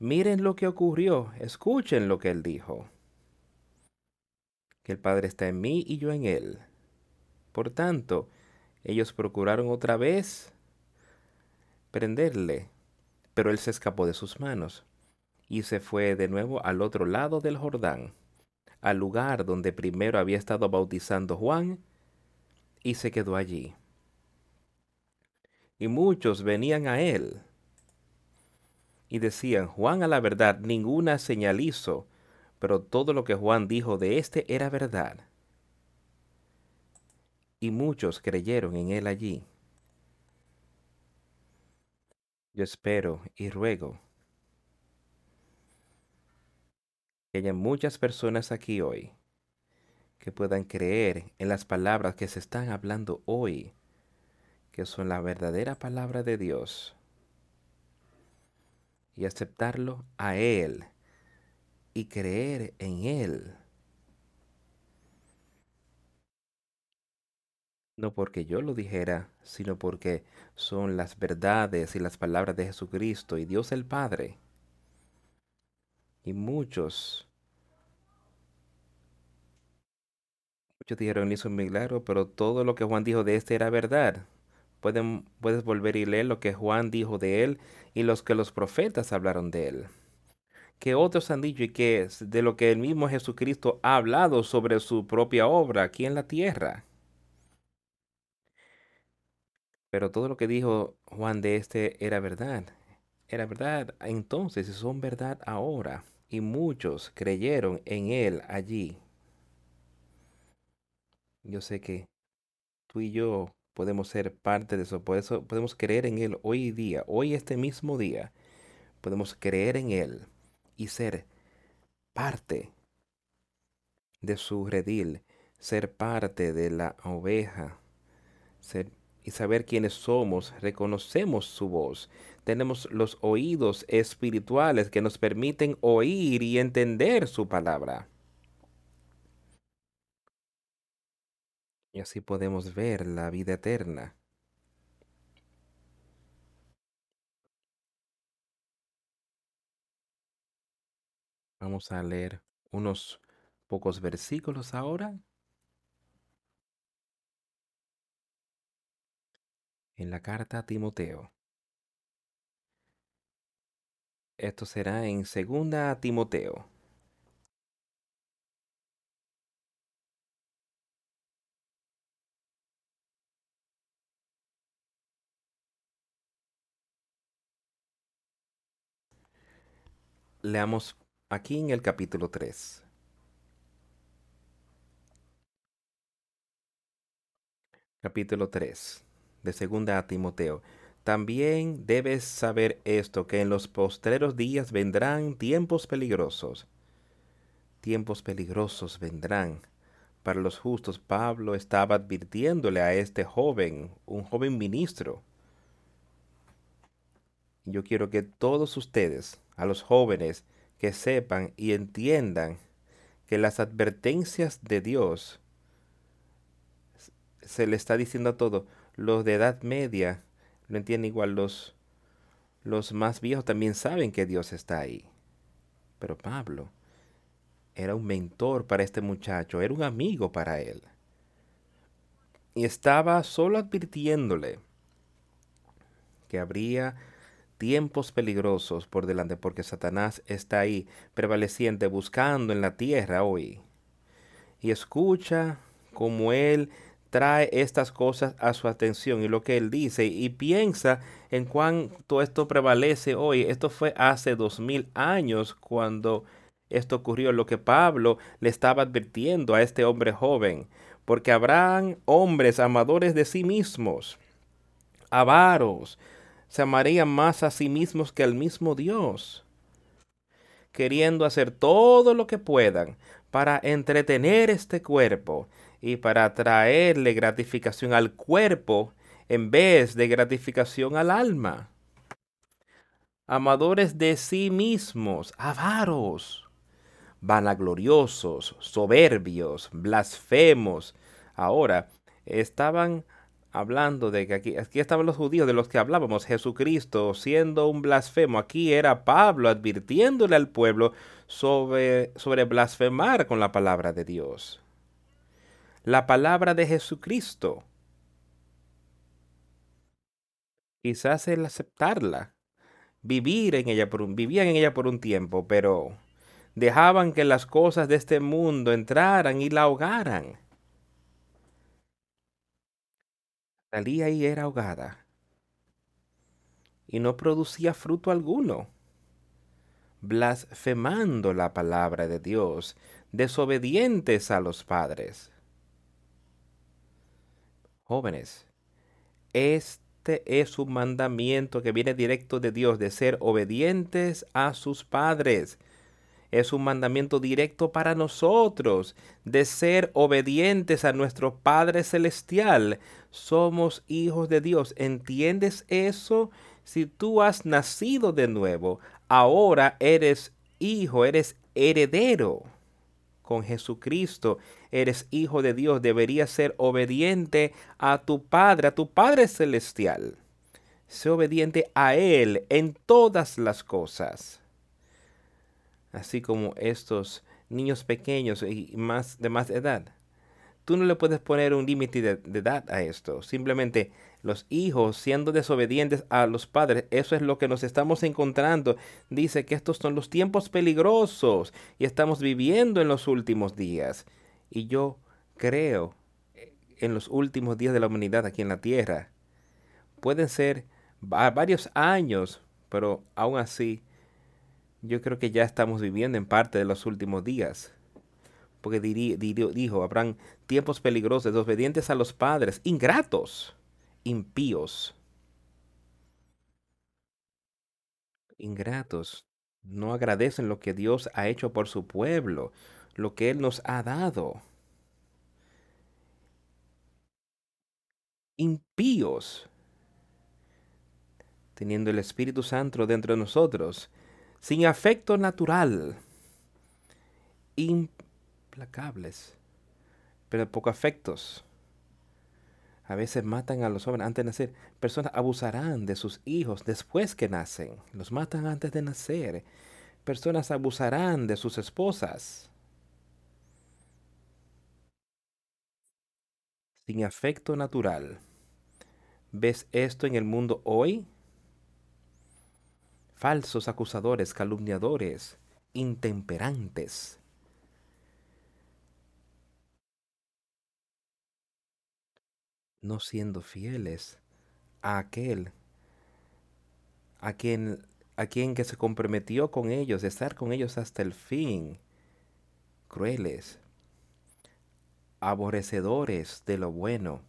A: Miren lo que ocurrió, escuchen lo que Él dijo que el Padre está en mí y yo en Él. Por tanto, ellos procuraron otra vez prenderle, pero Él se escapó de sus manos y se fue de nuevo al otro lado del Jordán, al lugar donde primero había estado bautizando Juan, y se quedó allí. Y muchos venían a él y decían, Juan a la verdad ninguna señal hizo, pero todo lo que Juan dijo de éste era verdad. Y muchos creyeron en él allí. Yo espero y ruego que haya muchas personas aquí hoy que puedan creer en las palabras que se están hablando hoy, que son la verdadera palabra de Dios, y aceptarlo a Él y creer en Él. No porque yo lo dijera, sino porque son las verdades y las palabras de Jesucristo y Dios el Padre Y muchos, muchos dijeron, hizo un milagro, pero todo lo que Juan dijo de este era verdad. Pueden, puedes volver y leer lo que Juan dijo de él y los que los profetas hablaron de él. Que otros han dicho y que es de lo que el mismo Jesucristo ha hablado sobre su propia obra aquí en la tierra. Pero todo lo que dijo Juan de este era verdad. Era verdad entonces y son verdad ahora. Y muchos creyeron en él allí. Yo sé que tú y yo podemos ser parte de eso. Eso podemos creer en él hoy día, hoy este mismo día. Podemos creer en él y ser parte de su redil, ser parte de la oveja, ser y saber quiénes somos, reconocemos su voz. Tenemos los oídos espirituales que nos permiten oír y entender su palabra. Y así podemos ver la vida eterna. Vamos a leer unos pocos versículos ahora. En la carta a Timoteo. Esto será en segunda a Timoteo. Leamos aquí en el capítulo 3. Capítulo 3 de segunda a Timoteo. También debes saber esto, que en los postreros días vendrán tiempos peligrosos. Tiempos peligrosos vendrán. Para los justos, Pablo estaba advirtiéndole a este joven, un joven ministro. Yo quiero que todos ustedes, a los jóvenes, que sepan y entiendan que las advertencias de Dios se le está diciendo a todo. Los de edad media lo entienden igual. Los, los más viejos también saben que Dios está ahí. Pero Pablo era un mentor para este muchacho, era un amigo para él. Y estaba solo advirtiéndole que habría tiempos peligrosos por delante porque Satanás está ahí prevaleciente buscando en la tierra hoy. Y escucha como él trae estas cosas a su atención y lo que él dice y piensa en cuánto esto prevalece hoy. Esto fue hace dos mil años cuando esto ocurrió, lo que Pablo le estaba advirtiendo a este hombre joven, porque habrán hombres amadores de sí mismos, avaros, se amarían más a sí mismos que al mismo Dios, queriendo hacer todo lo que puedan para entretener este cuerpo y para traerle gratificación al cuerpo en vez de gratificación al alma. Amadores de sí mismos, avaros, vanagloriosos, soberbios, blasfemos. Ahora, estaban hablando de que aquí, aquí estaban los judíos de los que hablábamos, Jesucristo siendo un blasfemo. Aquí era Pablo advirtiéndole al pueblo sobre, sobre blasfemar con la palabra de Dios la palabra de Jesucristo. Quizás el aceptarla, vivir en ella por un, vivían en ella por un tiempo, pero dejaban que las cosas de este mundo entraran y la ahogaran. Salía y era ahogada. Y no producía fruto alguno, blasfemando la palabra de Dios, desobedientes a los padres. Jóvenes, este es un mandamiento que viene directo de Dios, de ser obedientes a sus padres. Es un mandamiento directo para nosotros, de ser obedientes a nuestro Padre Celestial. Somos hijos de Dios. ¿Entiendes eso? Si tú has nacido de nuevo, ahora eres hijo, eres heredero con Jesucristo, eres hijo de Dios, deberías ser obediente a tu Padre, a tu Padre Celestial. Sé obediente a Él en todas las cosas. Así como estos niños pequeños y más de más edad. Tú no le puedes poner un límite de, de, edad a esto. Simplemente los hijos siendo desobedientes a los padres, eso es lo que nos estamos encontrando. Dice que estos son los tiempos peligrosos y estamos viviendo en los últimos días. Y yo creo en los últimos días de la humanidad aquí en la tierra. Pueden ser varios años, pero aún así yo creo que ya estamos viviendo en parte de los últimos días. Porque dijo, habrán tiempos peligrosos, desobedientes a los padres, ingratos, impíos. Ingratos, no agradecen lo que Dios ha hecho por su pueblo, lo que Él nos ha dado. Impíos, teniendo el Espíritu Santo dentro de nosotros, sin afecto natural, implacables, pero poco afectos. A veces matan a los hombres antes de nacer. Personas abusarán de sus hijos después que nacen. Los matan antes de nacer. Personas abusarán de sus esposas. Sin afecto natural. ¿Ves esto en el mundo hoy? Falsos acusadores, calumniadores, intemperantes. no siendo fieles a aquel a quien a quien que se comprometió con ellos, de estar con ellos hasta el fin, crueles, aborrecedores de lo bueno,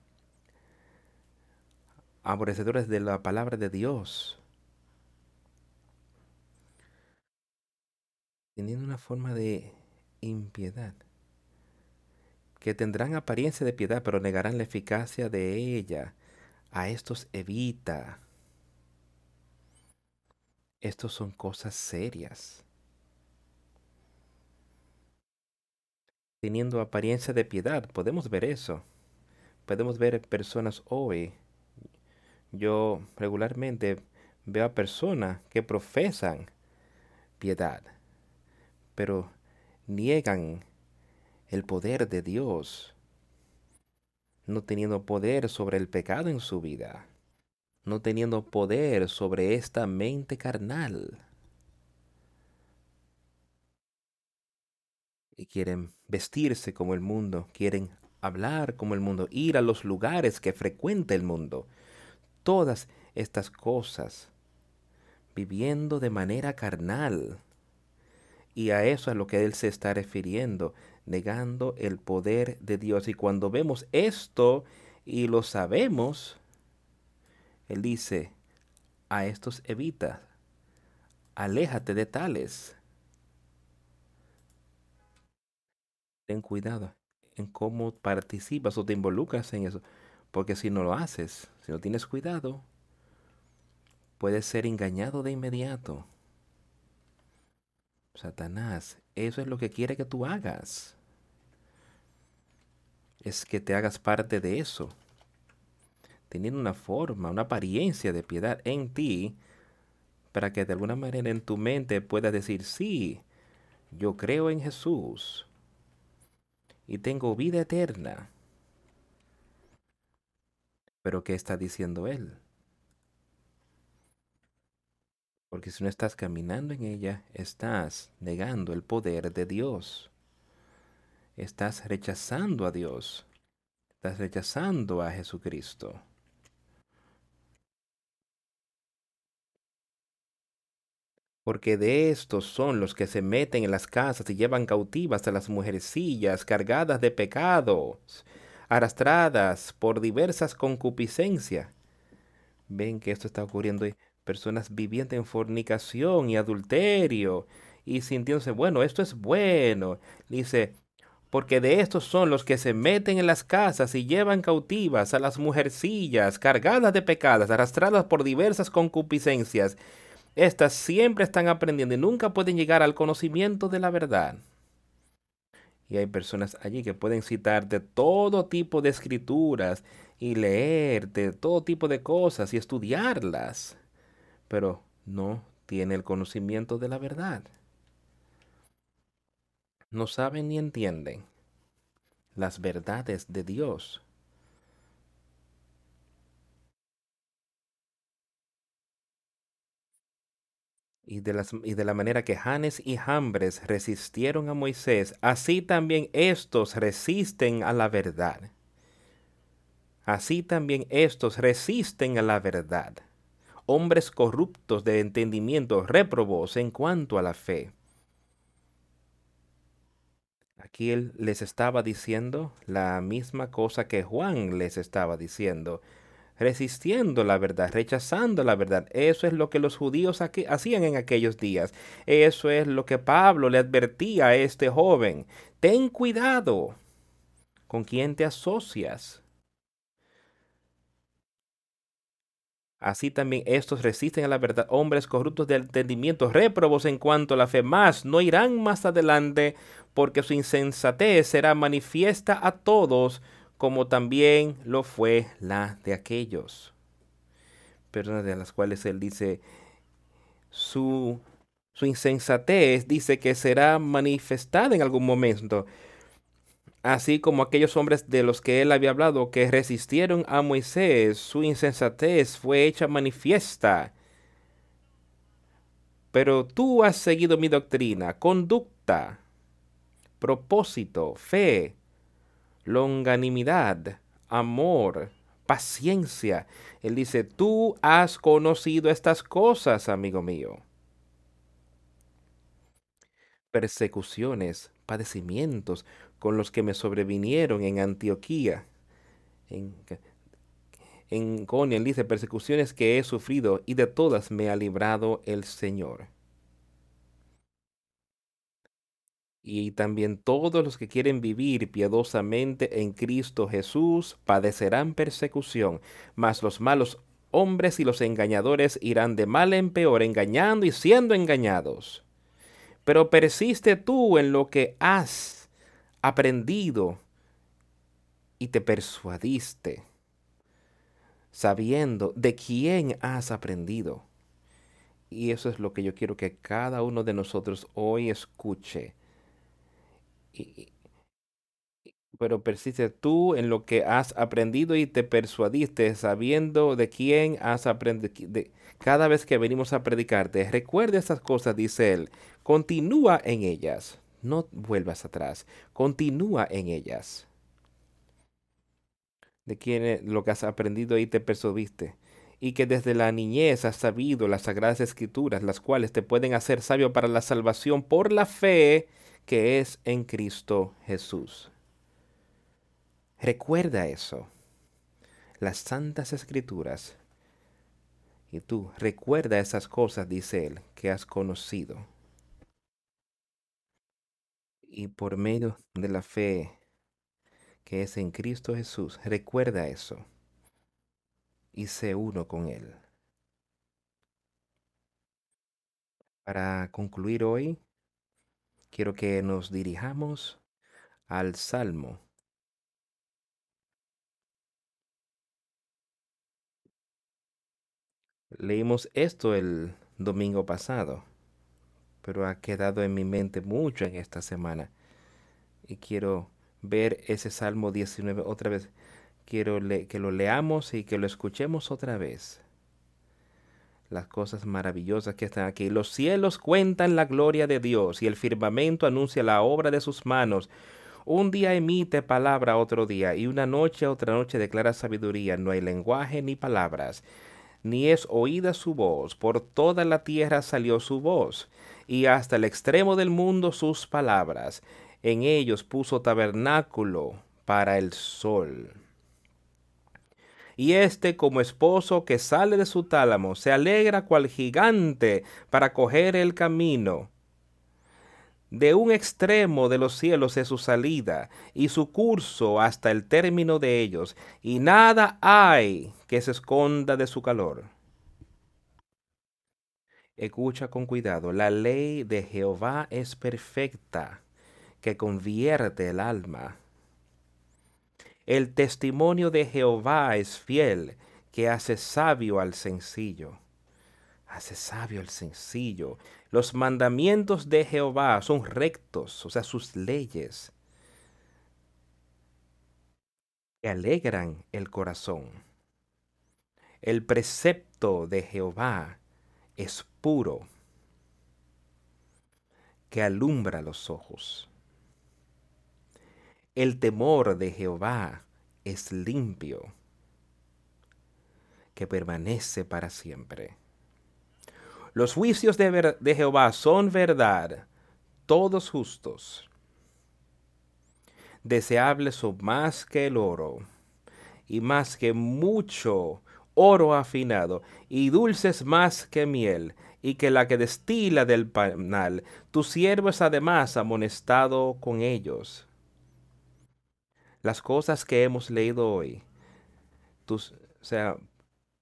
A: aborrecedores de la palabra de Dios, teniendo una forma de impiedad, que tendrán apariencia de piedad, pero negarán la eficacia de ella. A estos evita. Estos son cosas serias. Teniendo apariencia de piedad, podemos ver eso. Podemos ver personas hoy. Yo regularmente veo a personas que profesan piedad pero niegan el poder de Dios, no teniendo poder sobre el pecado en su vida, no teniendo poder sobre esta mente carnal. Y quieren vestirse como el mundo, quieren hablar como el mundo, ir a los lugares que frecuenta el mundo. Todas estas cosas, viviendo de manera carnal y a eso es a lo que él se está refiriendo, negando el poder de Dios. Y cuando vemos esto y lo sabemos, él dice, a estos evita, aléjate de tales. Ten cuidado en cómo participas o te involucras en eso, porque si no lo haces, si no tienes cuidado, puedes ser engañado de inmediato. Satanás, eso es lo que quiere que tú hagas. Es que te hagas parte de eso. Teniendo una forma, una apariencia de piedad en ti, para que de alguna manera en tu mente puedas decir, sí, yo creo en Jesús y tengo vida eterna. Pero ¿qué está diciendo Él? Porque si no estás caminando en ella, estás negando el poder de Dios. Estás rechazando a Dios. Estás rechazando a Jesucristo. Porque de estos son los que se meten en las casas y llevan cautivas a las mujercillas cargadas de pecados, arrastradas por diversas concupiscencias. Ven que esto está ocurriendo personas viviendo en fornicación y adulterio y sintiéndose, bueno, esto es bueno. Dice, porque de estos son los que se meten en las casas y llevan cautivas a las mujercillas cargadas de pecados, arrastradas por diversas concupiscencias. Estas siempre están aprendiendo y nunca pueden llegar al conocimiento de la verdad. Y hay personas allí que pueden citar de todo tipo de escrituras y leer de todo tipo de cosas y estudiarlas pero no tiene el conocimiento de la verdad. no saben ni entienden las verdades de Dios. Y de, la manera que Janes y Jambres resistieron a Moisés, así también estos resisten a la verdad. Así también estos resisten a la verdad. Hombres corruptos de entendimiento, réprobos en cuanto a la fe. Aquí él les estaba diciendo la misma cosa que Juan les estaba diciendo, resistiendo la verdad, rechazando la verdad. Eso es lo que los judíos hacían en aquellos días. Eso es lo que Pablo le advertía a este joven. Ten cuidado con quién te asocias. Así también estos resisten a la verdad, hombres corruptos de entendimiento, réprobos en cuanto a la fe, más no irán más adelante, porque su insensatez será manifiesta a todos, como también lo fue la de aquellos. Personas de las cuales él dice, su, su insensatez dice que será manifestada en algún momento así como aquellos hombres de los que él había hablado que resistieron a Moisés, su insensatez fue hecha manifiesta. Pero tú has seguido mi doctrina, conducta, propósito, fe, longanimidad, amor, paciencia. Él dice, tú has conocido estas cosas, amigo mío. Persecuciones, padecimientos, con los que me sobrevinieron en Antioquía, en, en dice, persecuciones que he sufrido y de todas me ha librado el Señor. Y también todos los que quieren vivir piadosamente en Cristo Jesús padecerán persecución, mas los malos hombres y los engañadores irán de mal en peor, engañando y siendo engañados. Pero persiste tú en lo que has aprendido y te persuadiste, sabiendo de quién has aprendido. Y eso es lo que yo quiero que cada uno de nosotros hoy escuche. pero persiste tú en lo que has aprendido y te persuadiste, sabiendo de quién has aprendido. cada vez que venimos a predicarte, recuerda estas cosas, dice él, continúa en ellas no vuelvas atrás, continúa en ellas. De quien lo que has aprendido y te persuadiste, y que desde la niñez has sabido las sagradas escrituras, las cuales te pueden hacer sabio para la salvación por la fe que es en Cristo Jesús. Recuerda eso, las santas escrituras. Y tú recuerda esas cosas, dice él, que has conocido y por medio de la fe que es en Cristo Jesús, recuerda eso y sé uno con Él. Para concluir hoy, quiero que nos dirijamos al Salmo. Leímos esto el domingo pasado pero ha quedado en mi mente mucho en esta semana. Y quiero ver ese Salmo 19 otra vez. Quiero que lo leamos y que lo escuchemos otra vez. Las cosas maravillosas que están aquí. Los cielos cuentan la gloria de Dios y el firmamento anuncia la obra de sus manos. Un día emite palabra otro día y una noche otra noche declara sabiduría. No hay lenguaje ni palabras, ni es oída su voz. Por toda la tierra salió su voz y hasta el extremo del mundo sus palabras. En ellos puso tabernáculo para el sol. Y éste, como esposo que sale de su tálamo, se alegra cual gigante para coger el camino. De un extremo de los cielos es su salida, y su curso hasta el término de ellos, y nada hay que se esconda de su calor. Escucha con cuidado, la ley de Jehová es perfecta, que convierte el alma. El testimonio de Jehová es fiel, que hace sabio al sencillo. hace sabio el sencillo. Los mandamientos de Jehová son rectos, o sea, sus leyes que alegran el corazón. El precepto de Jehová es puro, que alumbra los ojos. El temor de Jehová es limpio, que permanece para siempre. Los juicios de, de, Jehová son verdad, todos justos. Deseables son más que el oro, y más que mucho oro afinado, y dulces más que miel, y que la que destila del panal. Tu siervo es además amonestado con ellos. Las cosas que hemos leído hoy, tus, o sea,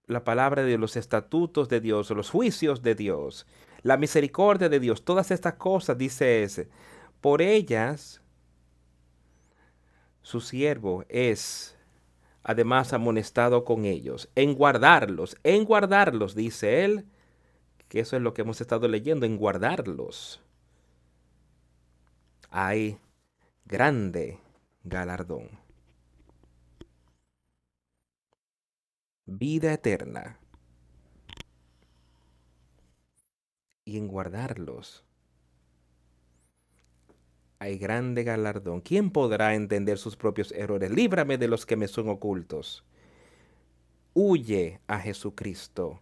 A: la palabra de los estatutos de Dios, los juicios de Dios, la misericordia de Dios, todas estas cosas, dice ese, por ellas su siervo es además amonestado con ellos, en guardarlos, en guardarlos, dice él, que eso es lo que hemos estado leyendo, en guardarlos. Hay grande galardón. vida eterna y en guardarlos hay grande galardón. ¿Quién podrá entender sus propios errores? Líbrame de los que me son ocultos. Huye a Jesucristo,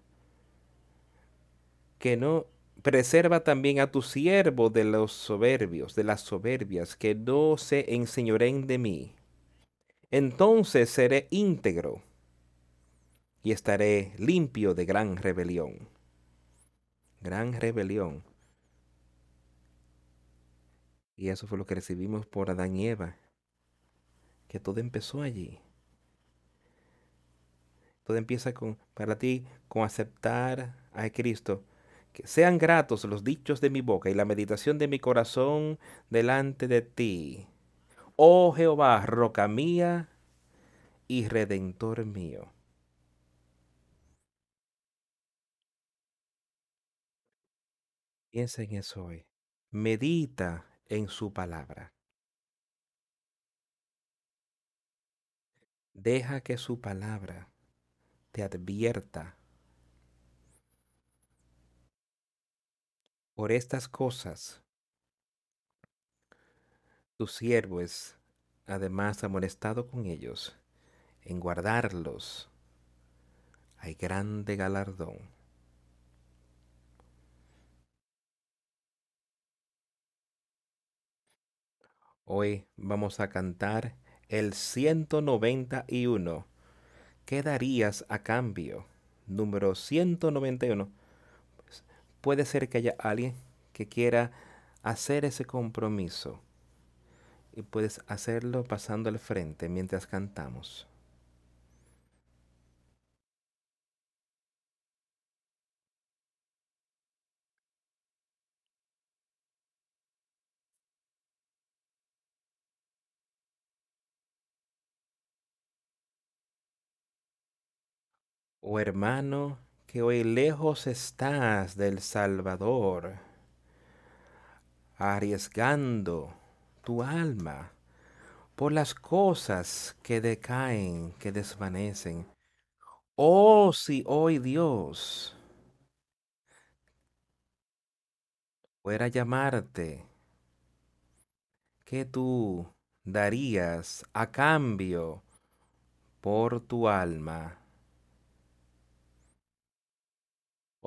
A: que no preserva también a tu siervo de los soberbios, de las soberbias, que no se enseñoren de mí. Entonces seré íntegro y estaré limpio de gran rebelión. Gran rebelión. Y eso fue lo que recibimos por Adán y Eva, que todo empezó allí. Todo empieza con, para ti con aceptar a Cristo. Que sean gratos los dichos de mi boca y la meditación de mi corazón delante de ti. Oh Jehová, roca mía y redentor mío. Piensa en eso hoy. Medita en su palabra. Deja que su palabra te advierta por estas cosas. Tu siervo es además amonestado con ellos. En guardarlos hay grande galardón. Hoy vamos a cantar el 191. ¿Qué darías a cambio? Número 191. Puede ser que haya alguien que quiera hacer ese compromiso. Y puedes hacerlo pasando al frente mientras cantamos. Oh hermano, que hoy lejos estás del Salvador, arriesgando tu alma por las cosas que decaen, que desvanecen. Oh, si hoy Dios fuera llamarte, ¿qué tú darías a cambio por tu alma?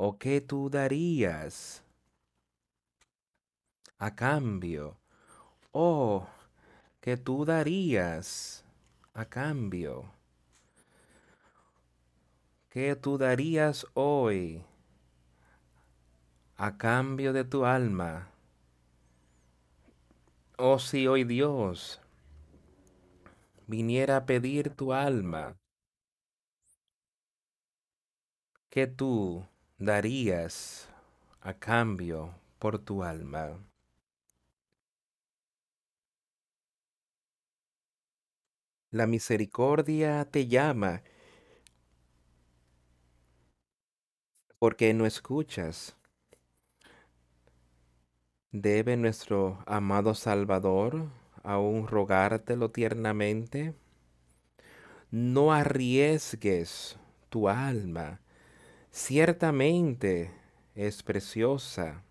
A: ¿O qué tú darías a cambio? ¿O qué tú darías a cambio? ¿Qué tú darías hoy a cambio de tu alma? ¿O si hoy Dios viniera a pedir tu alma? ¿Qué tú darías a cambio por tu alma? La misericordia te llama. porque no escuchas. ¿Debe nuestro amado Salvador aún rogártelo tiernamente? No arriesgues tu alma, ciertamente es preciosa.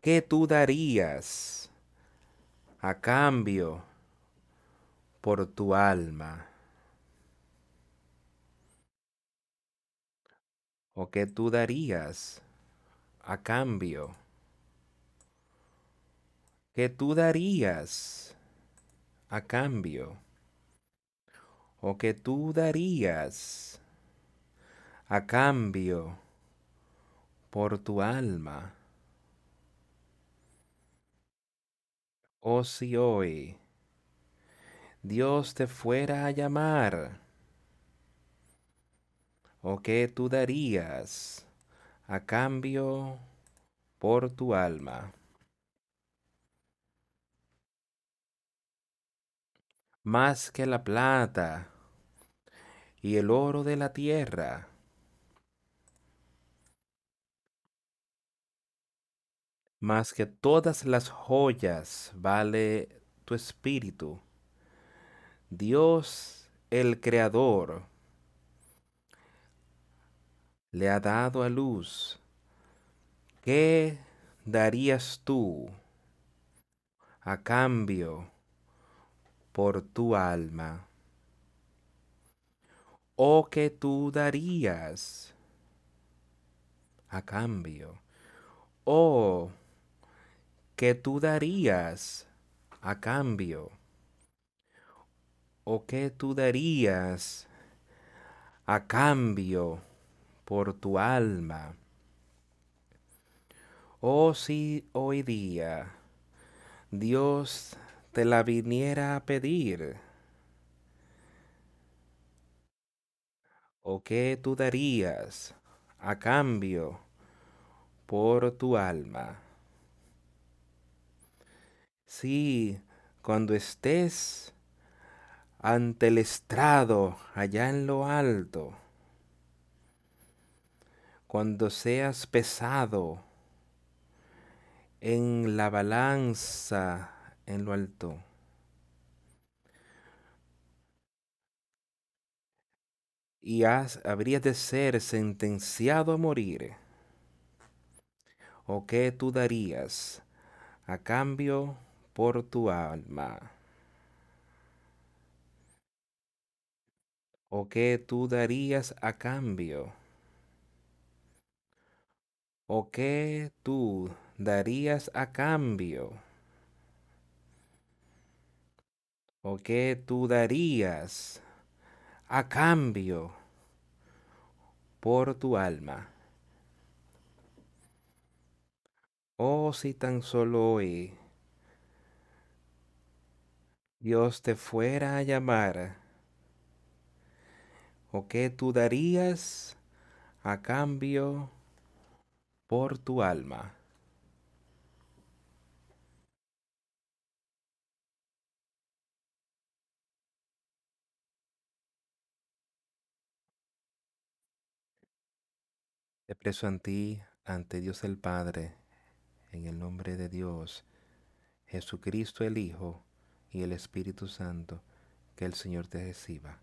A: ¿Qué tú darías a cambio por tu alma? ¿O qué tú darías a cambio? ¿Qué tú darías a cambio? ¿O qué tú darías a cambio por tu alma? O si hoy Dios te fuera a llamar, ¿o qué tú darías a cambio por tu alma? Más que la plata y el oro de la tierra. Más que todas las joyas vale tu espíritu. Dios el Creador le ha dado a luz. ¿Qué darías tú a cambio por tu alma? ¿O qué tú darías a cambio? ¿O qué tú darías a cambio? ¿O qué tú darías a cambio por tu alma? Oh, si hoy día Dios te la viniera a pedir, ¿o qué tú darías a cambio por tu alma? Sí, cuando estés ante el estrado allá en lo alto, cuando seas pesado en la balanza en lo alto, y has, habrías de ser sentenciado a morir, ¿o qué tú darías a cambio por tu alma? ¿O qué tú darías a cambio? ¿O qué tú darías a cambio? ¿O qué tú darías a cambio por tu alma? Oh, si tan solo hoy Dios te fuera a llamar ¿O qué tú darías a cambio por tu alma? Te preso ante ti, ante Dios el Padre, en el nombre de Dios, Jesucristo el Hijo y el Espíritu Santo, que el Señor te reciba.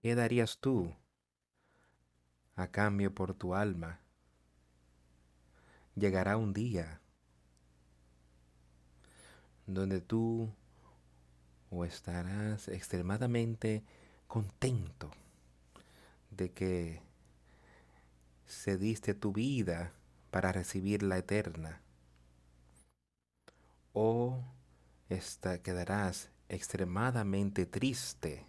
A: ¿Qué darías tú a cambio por tu alma? Llegará un día donde tú o estarás extremadamente contento de que cediste tu vida para recibir la eterna o esta, quedarás extremadamente triste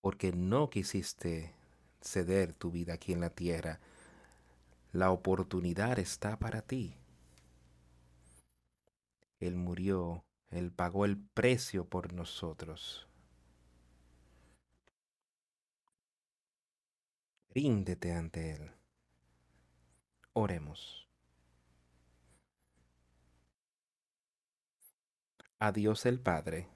A: porque no quisiste ceder tu vida aquí en la tierra. La oportunidad está para ti. Él murió, Él pagó el precio por nosotros. Ríndete ante Él. Oremos. a Dios el Padre.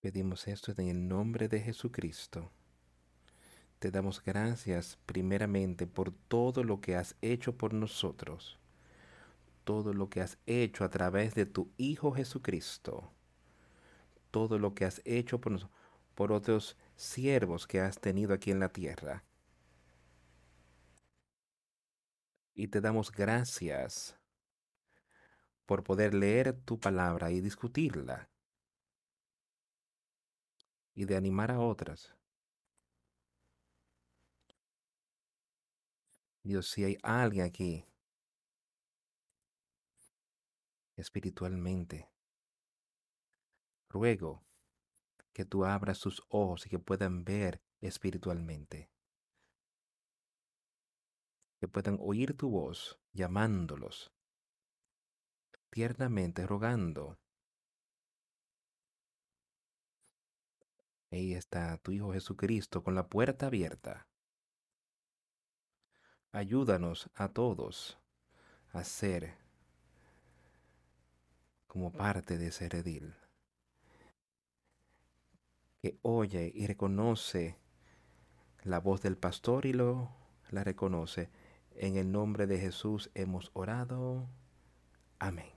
A: Pedimos esto en el nombre de Jesucristo. Te damos gracias primeramente por todo lo que has hecho por nosotros, todo lo que has hecho a través de tu Hijo Jesucristo, todo lo que has hecho por, por otros siervos que has tenido aquí en la tierra. Y te damos gracias por poder leer tu palabra y discutirla y de animar a otras. Dios, si hay alguien aquí espiritualmente, ruego que tú abras sus ojos y que puedan ver espiritualmente, que puedan oír tu voz llamándolos tiernamente, rogando. Ahí está tu Hijo Jesucristo con la puerta abierta. Ayúdanos a todos a ser como parte de ese redil, que oye y reconoce la voz del pastor y lo la reconoce. En el nombre de Jesús hemos orado. Amén.